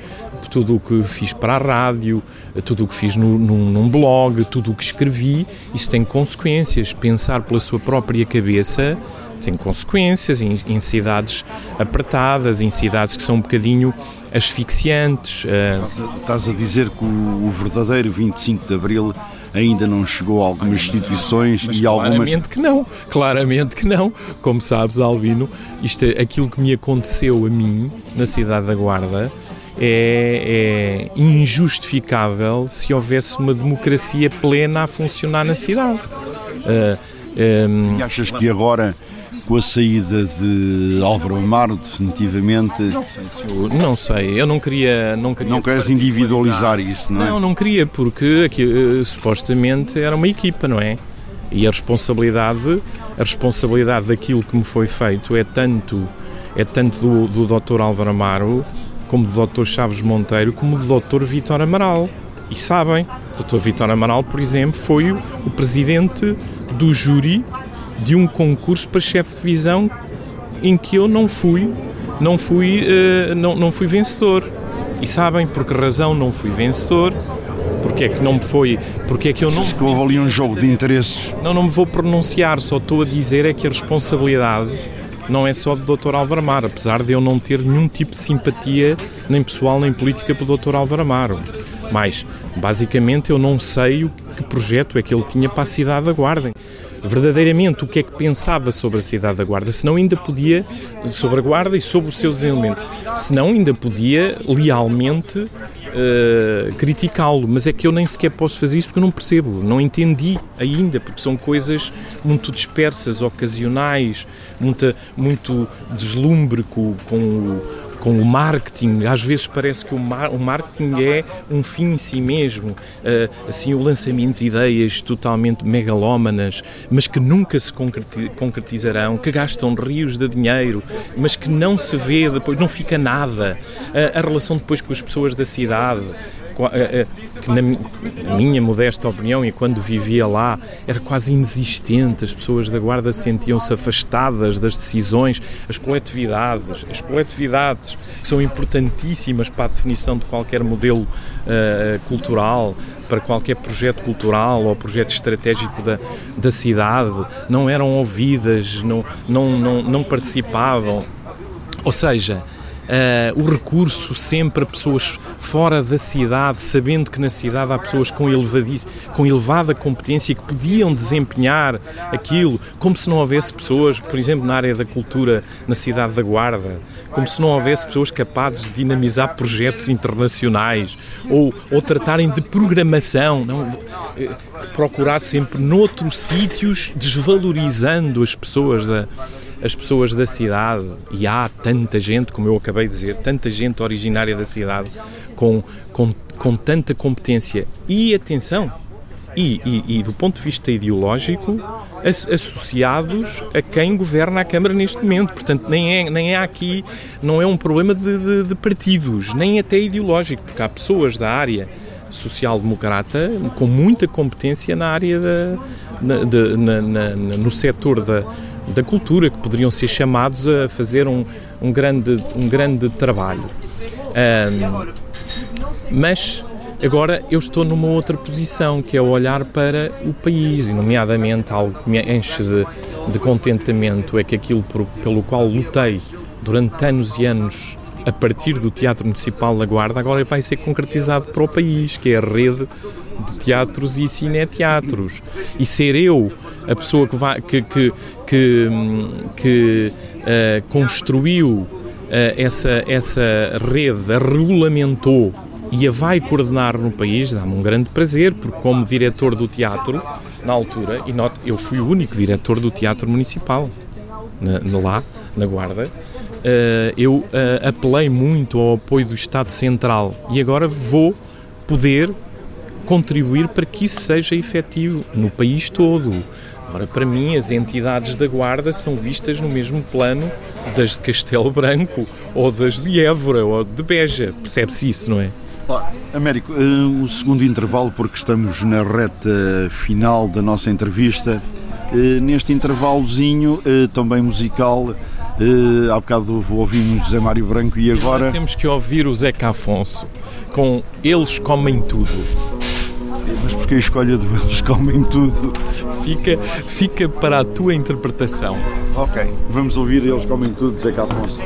tudo o que fiz para a rádio, tudo o que fiz no, num, num, blog, tudo o que escrevi, isso tem consequências. Pensar pela sua própria cabeça tem consequências em, em cidades apertadas, em cidades que são um bocadinho asfixiantes. Uh... Estás a dizer que o, o verdadeiro 25 de Abril ainda não chegou a algumas instituições Mas e algumas. Claramente que não, claramente que não. Como sabes, Albino, isto, é aquilo que me aconteceu a mim na cidade da Guarda é, é injustificável se houvesse uma democracia plena a funcionar na cidade. Uh, um... E achas que agora com a saída de Álvaro Amaro, definitivamente. Não sei, eu, não sei, eu não queria. Não, queria não queres individualizar isso, não é? Não, não queria, porque aqui, uh, supostamente era uma equipa, não é? E a responsabilidade, a responsabilidade daquilo que me foi feito é tanto, é tanto do, do Dr. Álvaro Amaro, como do Dr. Chaves Monteiro, como do Dr. Vitor Amaral. E sabem, o Dr. Vitor Amaral, por exemplo, foi o presidente do júri de um concurso para chefe de divisão em que eu não fui, não fui, uh, não, não fui vencedor. E sabem por que razão não fui vencedor? Porque é que não me foi, porque é que eu não... Acho que houve ali um jogo de interesses. Não, não me vou pronunciar, só estou a dizer é que a responsabilidade não é só do Dr. Álvaro Amaro, apesar de eu não ter nenhum tipo de simpatia, nem pessoal nem política, pelo Dr. Álvaro Amaro. Mas, basicamente, eu não sei o que projeto é que ele tinha para a cidade da Guarda verdadeiramente o que é que pensava sobre a cidade da Guarda, senão ainda podia, sobre a Guarda e sobre o seu desenvolvimento, senão ainda podia lealmente uh, criticá-lo, mas é que eu nem sequer posso fazer isso porque eu não percebo, não entendi ainda, porque são coisas muito dispersas, ocasionais, muita, muito deslumbre com, com o com o marketing. Às vezes parece que o, mar, o marketing é um fim em si mesmo, uh, assim o lançamento de ideias totalmente megalómanas, mas que nunca se concretizarão, que gastam rios de dinheiro, mas que não se vê depois, não fica nada. Uh, a relação depois com as pessoas da cidade, que na minha modesta opinião e quando vivia lá era quase inexistente, as pessoas da Guarda sentiam-se afastadas das decisões, as coletividades, as coletividades que são importantíssimas para a definição de qualquer modelo uh, cultural, para qualquer projeto cultural ou projeto estratégico da, da cidade, não eram ouvidas, não, não, não, não participavam. Ou seja, uh, o recurso sempre a pessoas fora da cidade, sabendo que na cidade há pessoas com, com elevada competência que podiam desempenhar aquilo, como se não houvesse pessoas, por exemplo, na área da cultura na cidade da Guarda, como se não houvesse pessoas capazes de dinamizar projetos internacionais ou, ou tratarem de programação, não, eh, procurar sempre noutros sítios, desvalorizando as pessoas da as pessoas da cidade, e há tanta gente, como eu acabei de dizer, tanta gente originária da cidade, com, com, com tanta competência e atenção, e, e, e, do ponto de vista ideológico, associados a quem governa a Câmara neste momento. Portanto, nem é, nem é aqui, não é um problema de, de, de partidos, nem até ideológico, porque há pessoas da área social-democrata com muita competência na área da, na, de, na, na, no setor da, da cultura que poderiam ser chamados a fazer um, um, grande, um grande trabalho. Um, mas agora eu estou numa outra posição, que é olhar para o país, e nomeadamente algo que me enche de, de contentamento é que aquilo por, pelo qual lutei durante anos e anos a partir do Teatro Municipal da Guarda, agora vai ser concretizado para o país, que é a rede de teatros e cineteatros. E ser eu a pessoa que, vai, que, que, que, que uh, construiu uh, essa, essa rede, a regulamentou e a vai coordenar no país, dá-me um grande prazer, porque como diretor do teatro, na altura, e noto, eu fui o único diretor do teatro municipal, na, na lá, na Guarda, uh, eu apelei muito ao apoio do Estado Central e agora vou poder contribuir para que isso seja efetivo no país todo. Ora, para mim, as entidades da Guarda são vistas no mesmo plano das de Castelo Branco, ou das de Évora, ou de Beja. Percebe-se isso, não é? Américo, uh, o segundo intervalo, porque estamos na reta final da nossa entrevista. Uh, neste intervalozinho, uh, também musical, uh, há bocado ouvimos José Mário Branco e agora. temos que ouvir o Zeca Afonso com Eles Comem Tudo. Mas porque a escolha de Eles Comem Tudo? Fica, fica para a tua interpretação. Ok, vamos ouvir Eles Comem Tudo, Zeca Afonso.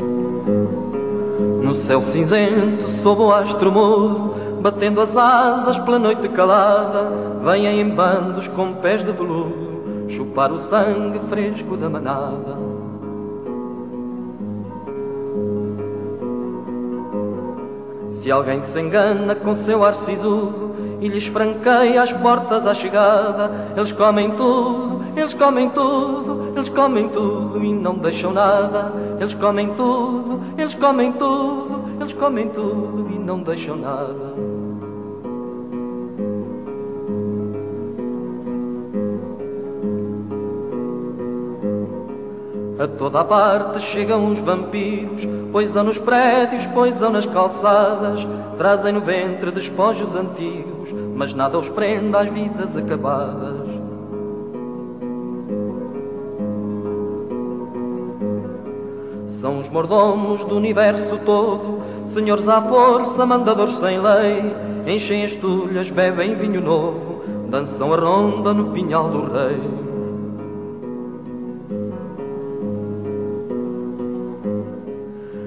No céu cinzento, sob o astro mudo, batendo as asas pela noite calada, vêm em bandos com pés de veludo, chupar o sangue fresco da manada. Se alguém se engana com seu ar sisudo e lhes franqueia as portas à chegada, eles comem tudo, eles comem tudo, eles comem tudo e não deixam nada. Eles comem tudo, eles comem tudo, eles comem tudo e não deixam nada. A toda a parte chegam os vampiros, poisam nos prédios, poisam nas calçadas, trazem no ventre despojos antigos, mas nada os prende às vidas acabadas. São os mordomos do universo todo, senhores à força, mandadores sem lei, enchem as tulhas, bebem vinho novo, dançam a ronda no pinhal do rei.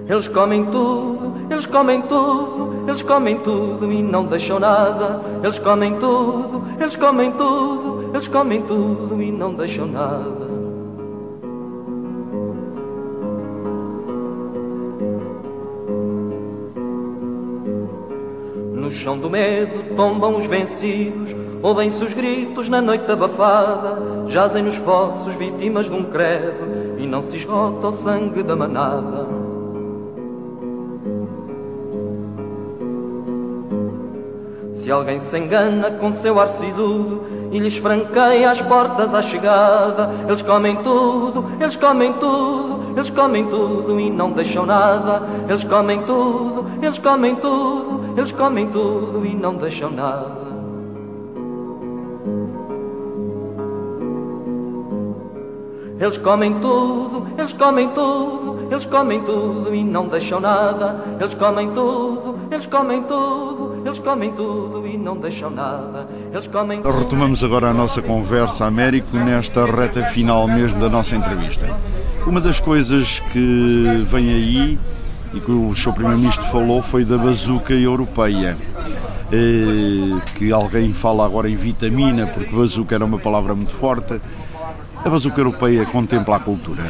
Eles comem tudo, eles comem tudo, eles comem tudo e não deixam nada. Eles comem tudo, eles comem tudo, eles comem tudo e não deixam nada. No chão do medo tombam os vencidos, ouvem-se os gritos na noite abafada, jazem nos fossos vítimas de um credo e não se esgota o sangue da manada. Se alguém se engana com seu ar sisudo e lhes franqueia as portas à chegada, eles comem tudo, eles comem tudo, eles comem tudo e não deixam nada. Eles comem tudo, eles comem tudo, eles comem tudo e não deixam nada. Eles comem tudo, eles comem tudo, eles comem tudo e não deixam nada. Eles comem tudo, eles comem tudo, eles comem tudo e não deixam nada. Eles comem. Retomamos agora a nossa conversa, Américo, nesta reta final mesmo da nossa entrevista. Uma das coisas que vem aí e que o Sr. Primeiro-Ministro falou foi da bazuca europeia. Eh, que alguém fala agora em vitamina, porque bazuca era uma palavra muito forte. A bazuca europeia contempla a cultura.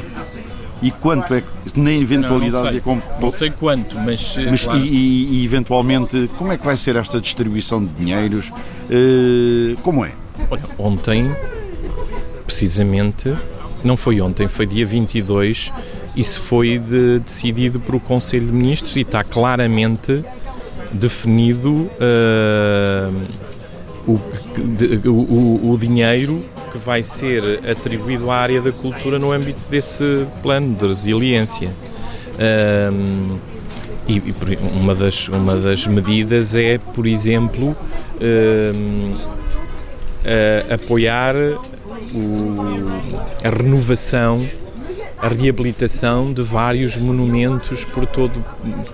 E quanto é que, na eventualidade... Não, não, sei, não sei quanto, mas... mas claro. e, e, eventualmente, como é que vai ser esta distribuição de dinheiros? Uh, como é? Olha, ontem, precisamente, não foi ontem, foi dia 22, isso foi de, decidido por o Conselho de Ministros e está claramente definido uh, o, de, o, o dinheiro que vai ser atribuído à área da cultura no âmbito desse plano de resiliência. Um, e, uma, das, uma das medidas é, por exemplo, um, apoiar o, a renovação, a reabilitação de vários monumentos por todo,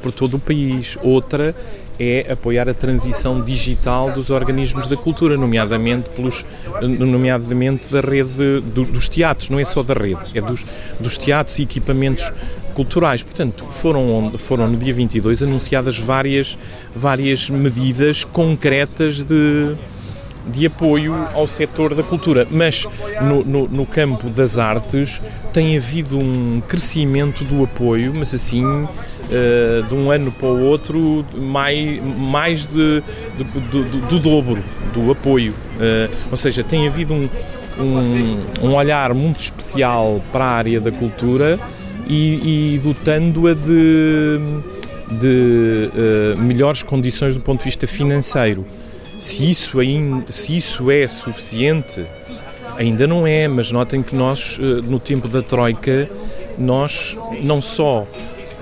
por todo o país. Outra é apoiar a transição digital dos organismos da cultura, nomeadamente, pelos, nomeadamente da rede do, dos teatros, não é só da rede, é dos, dos teatros e equipamentos culturais. Portanto, foram, foram no dia 22 anunciadas várias, várias medidas concretas de, de apoio ao setor da cultura, mas no, no, no, campo das artes tem havido um crescimento do apoio, mas assim uh, de um ano para o outro mais, mais de, de, de, do dobro do apoio. Uh, ou seja, tem havido um, um, um, olhar muito especial para a área da cultura e, e dotando-a de, de uh, melhores condições do ponto de vista financeiro. Se isso, ainda, se isso é suficiente, ainda não é, mas notem que nós, eh, no tempo da Troika, nós não só.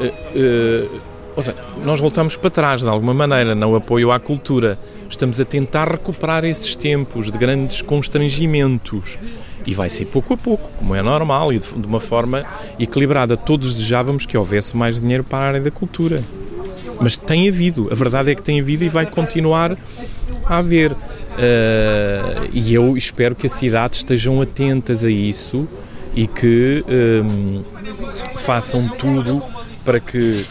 Uh, uh, ou seja, nós voltamos para trás de alguma maneira no apoio à cultura. Estamos a tentar recuperar esses tempos de grandes constrangimentos. E vai ser pouco a pouco, como é normal e de uma forma equilibrada. Todos desejávamos que houvesse mais dinheiro para a área da cultura. Mas tem havido, a verdade é que tem havido e vai continuar a haver. Uh, e eu espero que as cidades estejam atentas a isso e que um, façam tudo para que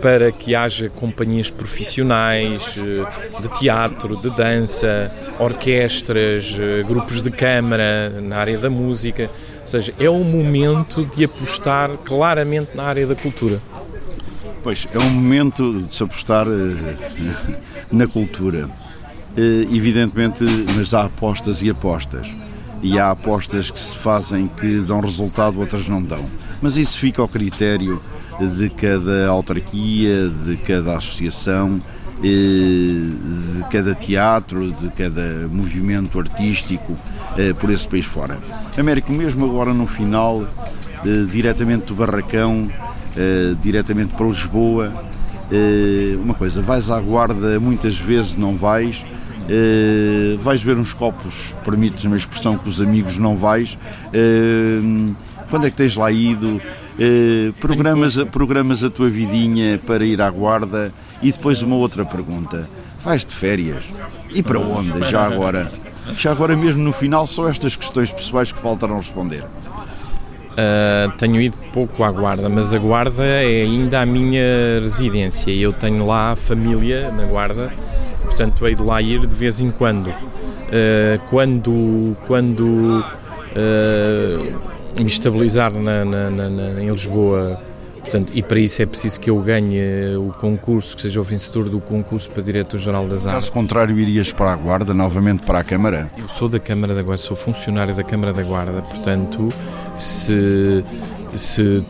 para que haja companhias profissionais eh, de teatro, de dança, orquestras, eh, grupos de câmara na área da música. Ou seja, é o momento de apostar claramente na área da cultura. Pois, é um momento de se apostar na cultura. Evidentemente, mas há apostas e apostas e há apostas que se fazem que dão resultado, outras não dão. Mas isso fica ao critério de cada autarquia, de cada associação, eh, de cada teatro, de cada movimento artístico eh, por esse país fora. Américo, mesmo agora no final, eh, diretamente do Barracão, diretamente para Lisboa, uma coisa, vais à guarda muitas vezes, não vais, Uh, vais ver uns copos, permites uma expressão que os amigos não vais. Uh, quando é que tens lá ido? Uh, programas, programas a tua vidinha para ir à guarda? E depois uma outra pergunta: vais de férias? E para onde? Já agora? Já agora mesmo no final, só estas questões pessoais que faltaram responder. Uh, tenho ido pouco à Guarda, mas a Guarda é ainda a minha residência eu tenho lá família na Guarda portanto hei de lá ir de vez em quando. Uh, quando quando uh, me estabilizar na, na, na, em Lisboa, portanto, e para isso é preciso que eu ganhe o concurso, que seja o vencedor do concurso para Diretor-Geral das Artes. Caso contrário, irias para a Guarda, novamente para a Câmara? Eu sou da Câmara da Guarda, sou funcionário da Câmara da Guarda, portanto, se, se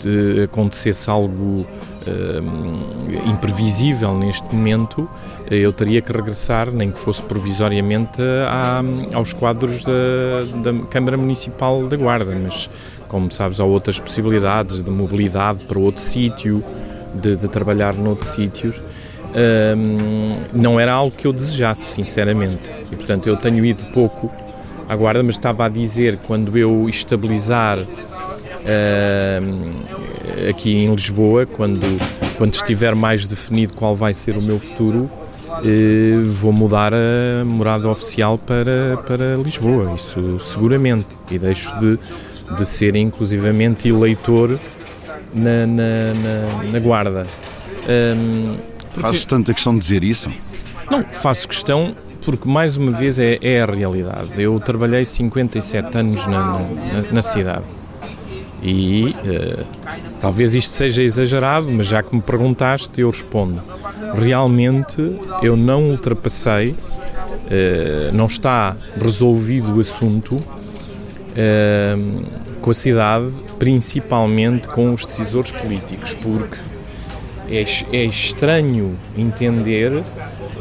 acontecesse algo uh, imprevisível neste momento, eu teria que regressar, nem que fosse provisoriamente, à, aos quadros da, da Câmara Municipal da Guarda, mas como sabes, há outras possibilidades de mobilidade para outro sítio, de, de, trabalhar noutros sítios. Um, não era algo que eu desejasse, sinceramente. E portanto, eu tenho ido pouco à Guarda, mas estava a dizer quando eu estabilizar aqui em Lisboa, quando, quando estiver mais definido qual vai ser o meu futuro, vou mudar a morada oficial para, para Lisboa, isso seguramente, e deixo de, de ser inclusivamente eleitor na, na, na, na Guarda. Um, porque... Fazes tanta questão de dizer isso? Não, faço questão porque, mais uma vez, é, é a realidade. Eu trabalhei 57 anos na, na, na cidade e uh, talvez isto seja exagerado, mas já que me perguntaste, eu respondo. Realmente eu não ultrapassei, uh, não está resolvido o assunto uh, com a cidade, principalmente com os decisores políticos, porque é, é estranho entender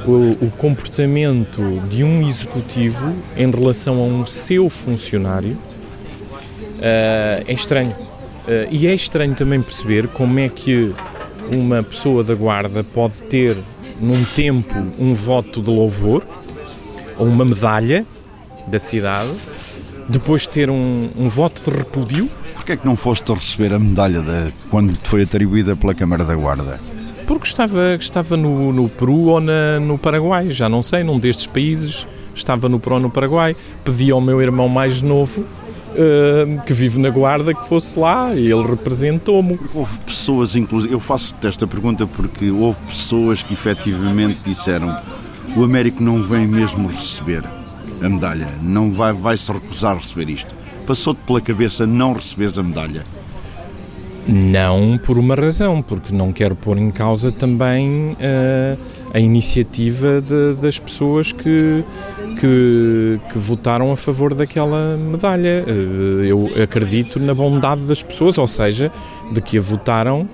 o, o comportamento de um executivo em relação a um seu funcionário é estranho. Uh, e é estranho também perceber como é que uma pessoa da guarda pode ter, num tempo, um voto de louvor ou uma medalha da cidade, depois ter um, um voto de repúdio. Porquê é que não foste receber a medalha de, quando te foi atribuída pela Câmara da Guarda? Porque estava, estava no, no Peru ou na, no Paraguai, já não sei, num destes países. Estava no Peru ou no Paraguai. Pedi ao meu irmão mais novo uh, que vive na Guarda que fosse lá e ele representou-me. Houve pessoas, inclusive, eu faço esta pergunta porque houve pessoas que efetivamente disseram o Américo não vem mesmo receber a medalha, não vai, vai se recusar a receber isto. Passou-te pela cabeça não receberes a medalha? Não por uma razão, porque não quero pôr em causa também uh, a iniciativa de, das pessoas que, que, que, votaram a favor daquela medalha. Uh, eu acredito na bondade das pessoas, ou seja, de que a votaram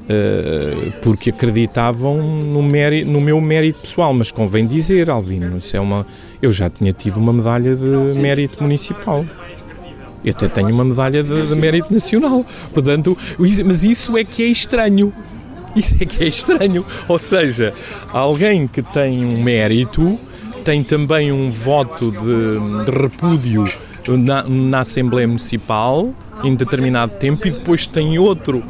Uh, porque acreditavam no, mérito, no, meu mérito pessoal, mas convém dizer, Albino, isso é uma, eu já tinha tido uma medalha de mérito municipal. Eu até tenho uma medalha de, de mérito nacional. Portanto, mas isso é que é estranho. Isso é que é estranho. Ou seja, alguém que tem um mérito tem também um voto de, de repúdio na, na Assembleia Municipal em determinado tempo e depois tem outro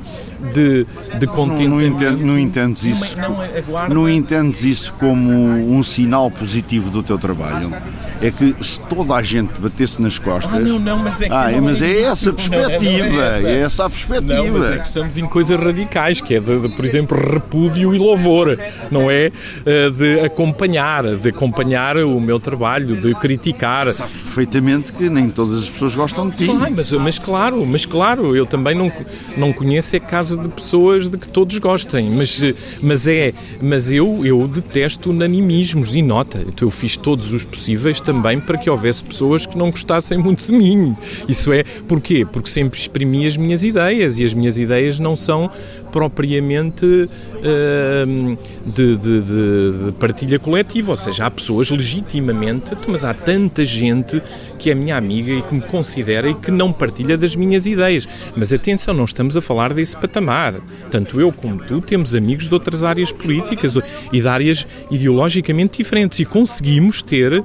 de, de contentamento. Não, entendo, não entendes isso, não, é não entendes isso como um sinal positivo do teu trabalho? É que se toda a gente batesse nas costas. Ah, não, não, mas é que ah, mas é, é essa a perspectiva. É, essa. é essa a perspectiva. Não, mas é que estamos em coisas radicais, que é de, de por exemplo, repúdio e louvor, não é? Eh, de acompanhar, de acompanhar o meu trabalho, de criticar. Sabes perfeitamente que nem todas as pessoas gostam de ti. Claro, mas, mas claro, mas claro, eu também não, não conheço é caso de pessoas de que todos gostem, mas, mas é, mas eu, eu detesto unanimismos e nota, eu fiz todos os possíveis também para que houvesse pessoas que não gostassem muito de mim. Isso é, porquê? Porque sempre exprimi as minhas ideias e as minhas ideias não são propriamente de, de, de, de, partilha coletiva, ou seja, há pessoas legitimamente, mas há tanta gente que é minha amiga e que me considera e que não partilha das minhas ideias. Mas atenção, não estamos a falar desse patamar. Tanto eu como tu temos amigos de outras áreas políticas e de áreas ideologicamente diferentes e conseguimos ter uh,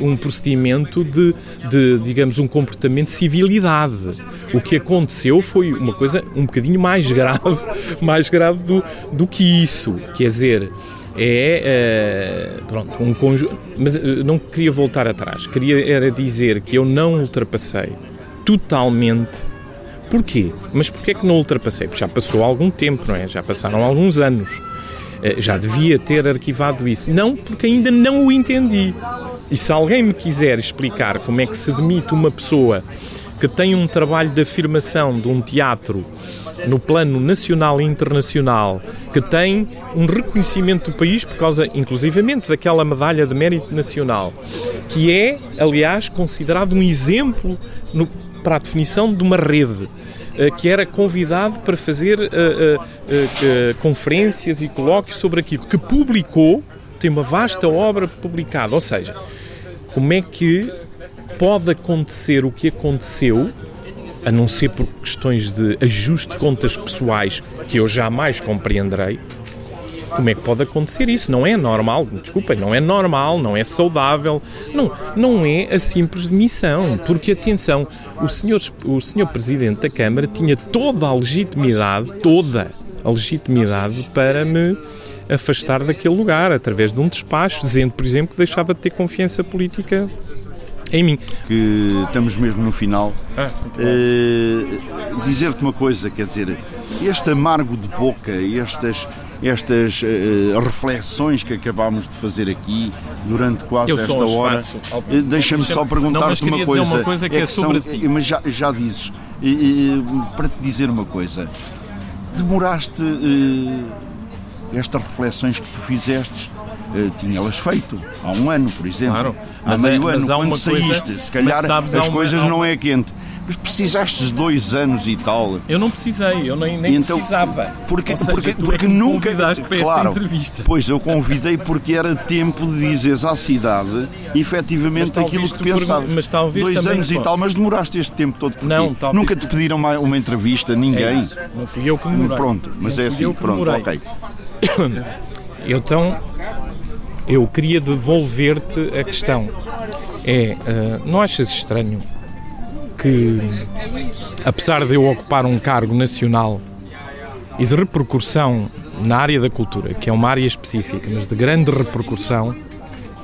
um procedimento de, de, digamos, um comportamento de civilidade. O que aconteceu foi uma coisa um bocadinho mais grave mais grave do, do que isso. Quer dizer, é uh, pronto, um conjunto. Mas uh, não queria voltar atrás, queria era dizer que eu não ultrapassei totalmente. Porquê? Mas porquê é que não ultrapassei? Porque já passou algum tempo, não é? Já passaram alguns anos. Uh, já devia ter arquivado isso. Não, porque ainda não o entendi. E se alguém me quiser explicar como é que se demite uma pessoa que tem um trabalho de afirmação de um teatro no plano nacional e internacional, que tem um reconhecimento do país por causa, inclusivamente, daquela medalha de mérito nacional, que é, aliás, considerado um exemplo no, para a definição de uma rede eh, que era convidado para fazer uh, uh, uh, conferências e colóquios sobre aquilo, que publicou, tem uma vasta obra publicada. Ou seja, como é que pode acontecer o que aconteceu a não ser por questões de ajuste de contas pessoais que eu jamais compreenderei, como é que pode acontecer isso? Não é normal, desculpem, não é normal, não é saudável, não, não é a simples demissão, porque atenção, o senhor, o senhor Presidente da Câmara tinha toda a legitimidade, toda a legitimidade para me afastar daquele lugar, através de um despacho, dizendo, por exemplo, que deixava de ter confiança política em mim. Que estamos mesmo no final. Ah, uh, Dizer-te uma coisa, quer dizer, este amargo de boca, estas, estas uh, reflexões que acabámos de fazer aqui durante quase Eu esta hora, uh, deixa-me só perguntar-te uma coisa. Uma coisa que é, é que sobre são, Mas já, já dizes, para te dizer uma coisa, demoraste estas reflexões que tu fizeste uh, tinha-las feito há um ano, por exemplo. Claro. Há mas meio é, ano, quando saíste. Coisa, se calhar sabes, as coisas uma, não é quente. Mas precisaste de dois anos e tal. Eu não precisei, eu nem, nem então, precisava. Porque, seja, porque, é porque é nunca. convidaste para claro, esta entrevista. Pois eu convidei porque era tempo de dizeres à cidade efetivamente aquilo que pensavas. Mas talvez dois anos e tal, mas demoraste este tempo todo. Não, talvez... Nunca te pediram uma, uma entrevista, ninguém. É não fui eu que demorei. Pronto, mas não é assim, pronto, ok. Então, eu queria devolver-te a questão. É, uh, não achas estranho que, apesar de eu ocupar um cargo nacional e de repercussão na área da cultura, que é uma área específica, mas de grande repercussão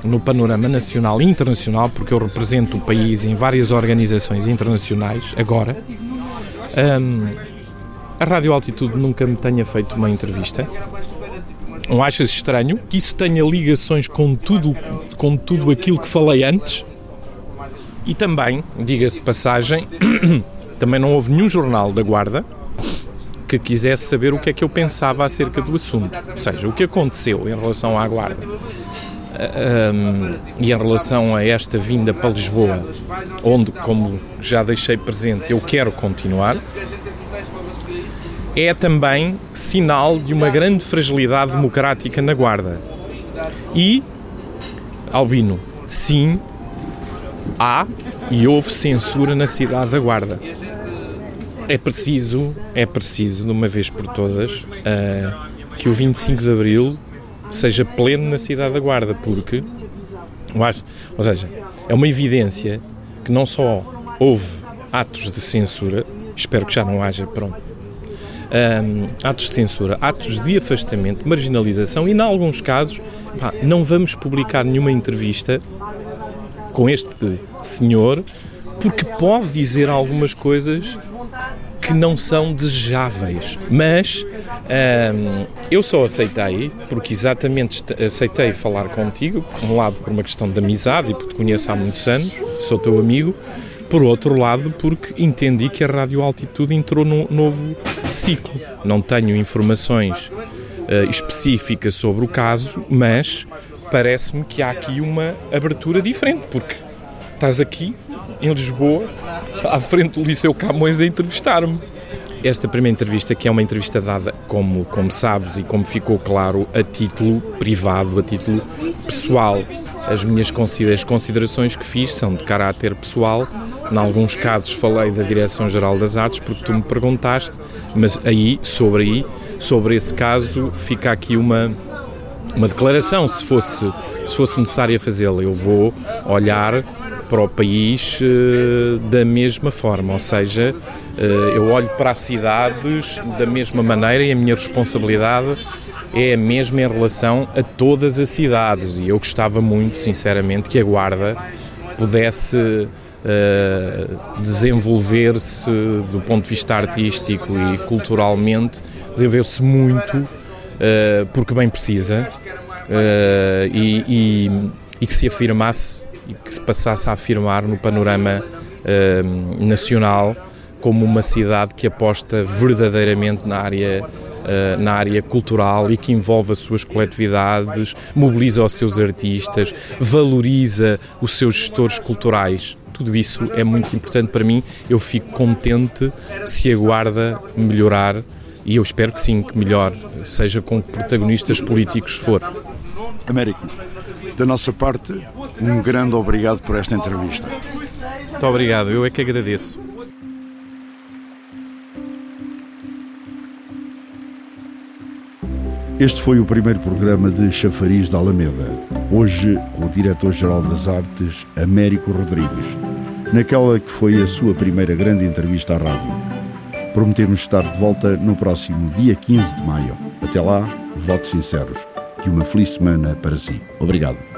no panorama nacional e internacional, porque eu represento o país em várias organizações internacionais, agora, um, a Rádio Altitude nunca me tenha feito uma entrevista não achas estranho que isso tenha ligações com tudo, com tudo aquilo que falei antes? E também, diga-se passagem, também não houve nenhum jornal da Guarda que quisesse saber o que é que eu pensava acerca do assunto. Ou seja, o que aconteceu em relação à Guarda um, e em relação a esta vinda para Lisboa, onde, como já deixei presente, eu quero continuar. É também sinal de uma grande fragilidade democrática na Guarda. E, Albino, sim, há e houve censura na cidade da Guarda. É preciso, é preciso, de uma vez por todas, uh, que o 25 de Abril seja pleno na cidade da Guarda, porque, ou seja, é uma evidência que não só houve atos de censura, espero que já não haja, pronto, um, atos de censura, atos de afastamento, marginalização e, em alguns casos, pá, não vamos publicar nenhuma entrevista com este senhor porque pode dizer algumas coisas que não são desejáveis. Mas um, eu só aceitei, porque exatamente aceitei falar contigo, por um lado por uma questão de amizade e porque te conheço há muitos anos, sou teu amigo, por outro lado, porque entendi que a Rádio Altitude entrou num novo ciclo. Não tenho informações uh, específicas sobre o caso, mas parece-me que há aqui uma abertura diferente, porque estás aqui em Lisboa, à frente do Liceu Camões, a entrevistar-me. Esta primeira entrevista, que é uma entrevista dada, como, como sabes e como ficou claro, a título privado, a título pessoal. As minhas considerações que fiz são de caráter pessoal. Em alguns casos falei da Direção-Geral das Artes, porque tu me perguntaste, mas aí, sobre aí, sobre esse caso, fica aqui uma, uma declaração, se fosse, se fosse necessária fazê-la. Eu vou olhar para o país uh, da mesma forma, ou seja, uh, eu olho para as cidades da mesma maneira e a minha responsabilidade é a mesma em relação a todas as cidades e eu gostava muito, sinceramente, que a Guarda pudesse uh, desenvolver-se do ponto de vista artístico e culturalmente, desenvolver-se muito, porque bem precisa, e, e, e que se afirmasse e que se passasse a afirmar no panorama uh, nacional como uma cidade que aposta verdadeiramente na área uh, na área cultural e que envolve as suas coletividades, mobiliza os seus artistas, valoriza os seus gestores culturais. Tudo isso é muito importante para mim. Eu fico contente se a Guarda melhorar e eu espero que sim, que melhor, seja com protagonistas políticos for. Américo, da nossa parte, um grande obrigado por esta entrevista. Muito obrigado, eu é que agradeço. Este foi o primeiro programa de Chafariz da Alameda, hoje com o Diretor-Geral das Artes, Américo Rodrigues, naquela que foi a sua primeira grande entrevista à rádio. Prometemos estar de volta no próximo dia 15 de maio. Até lá, votos sinceros e uma feliz semana para si. Obrigado.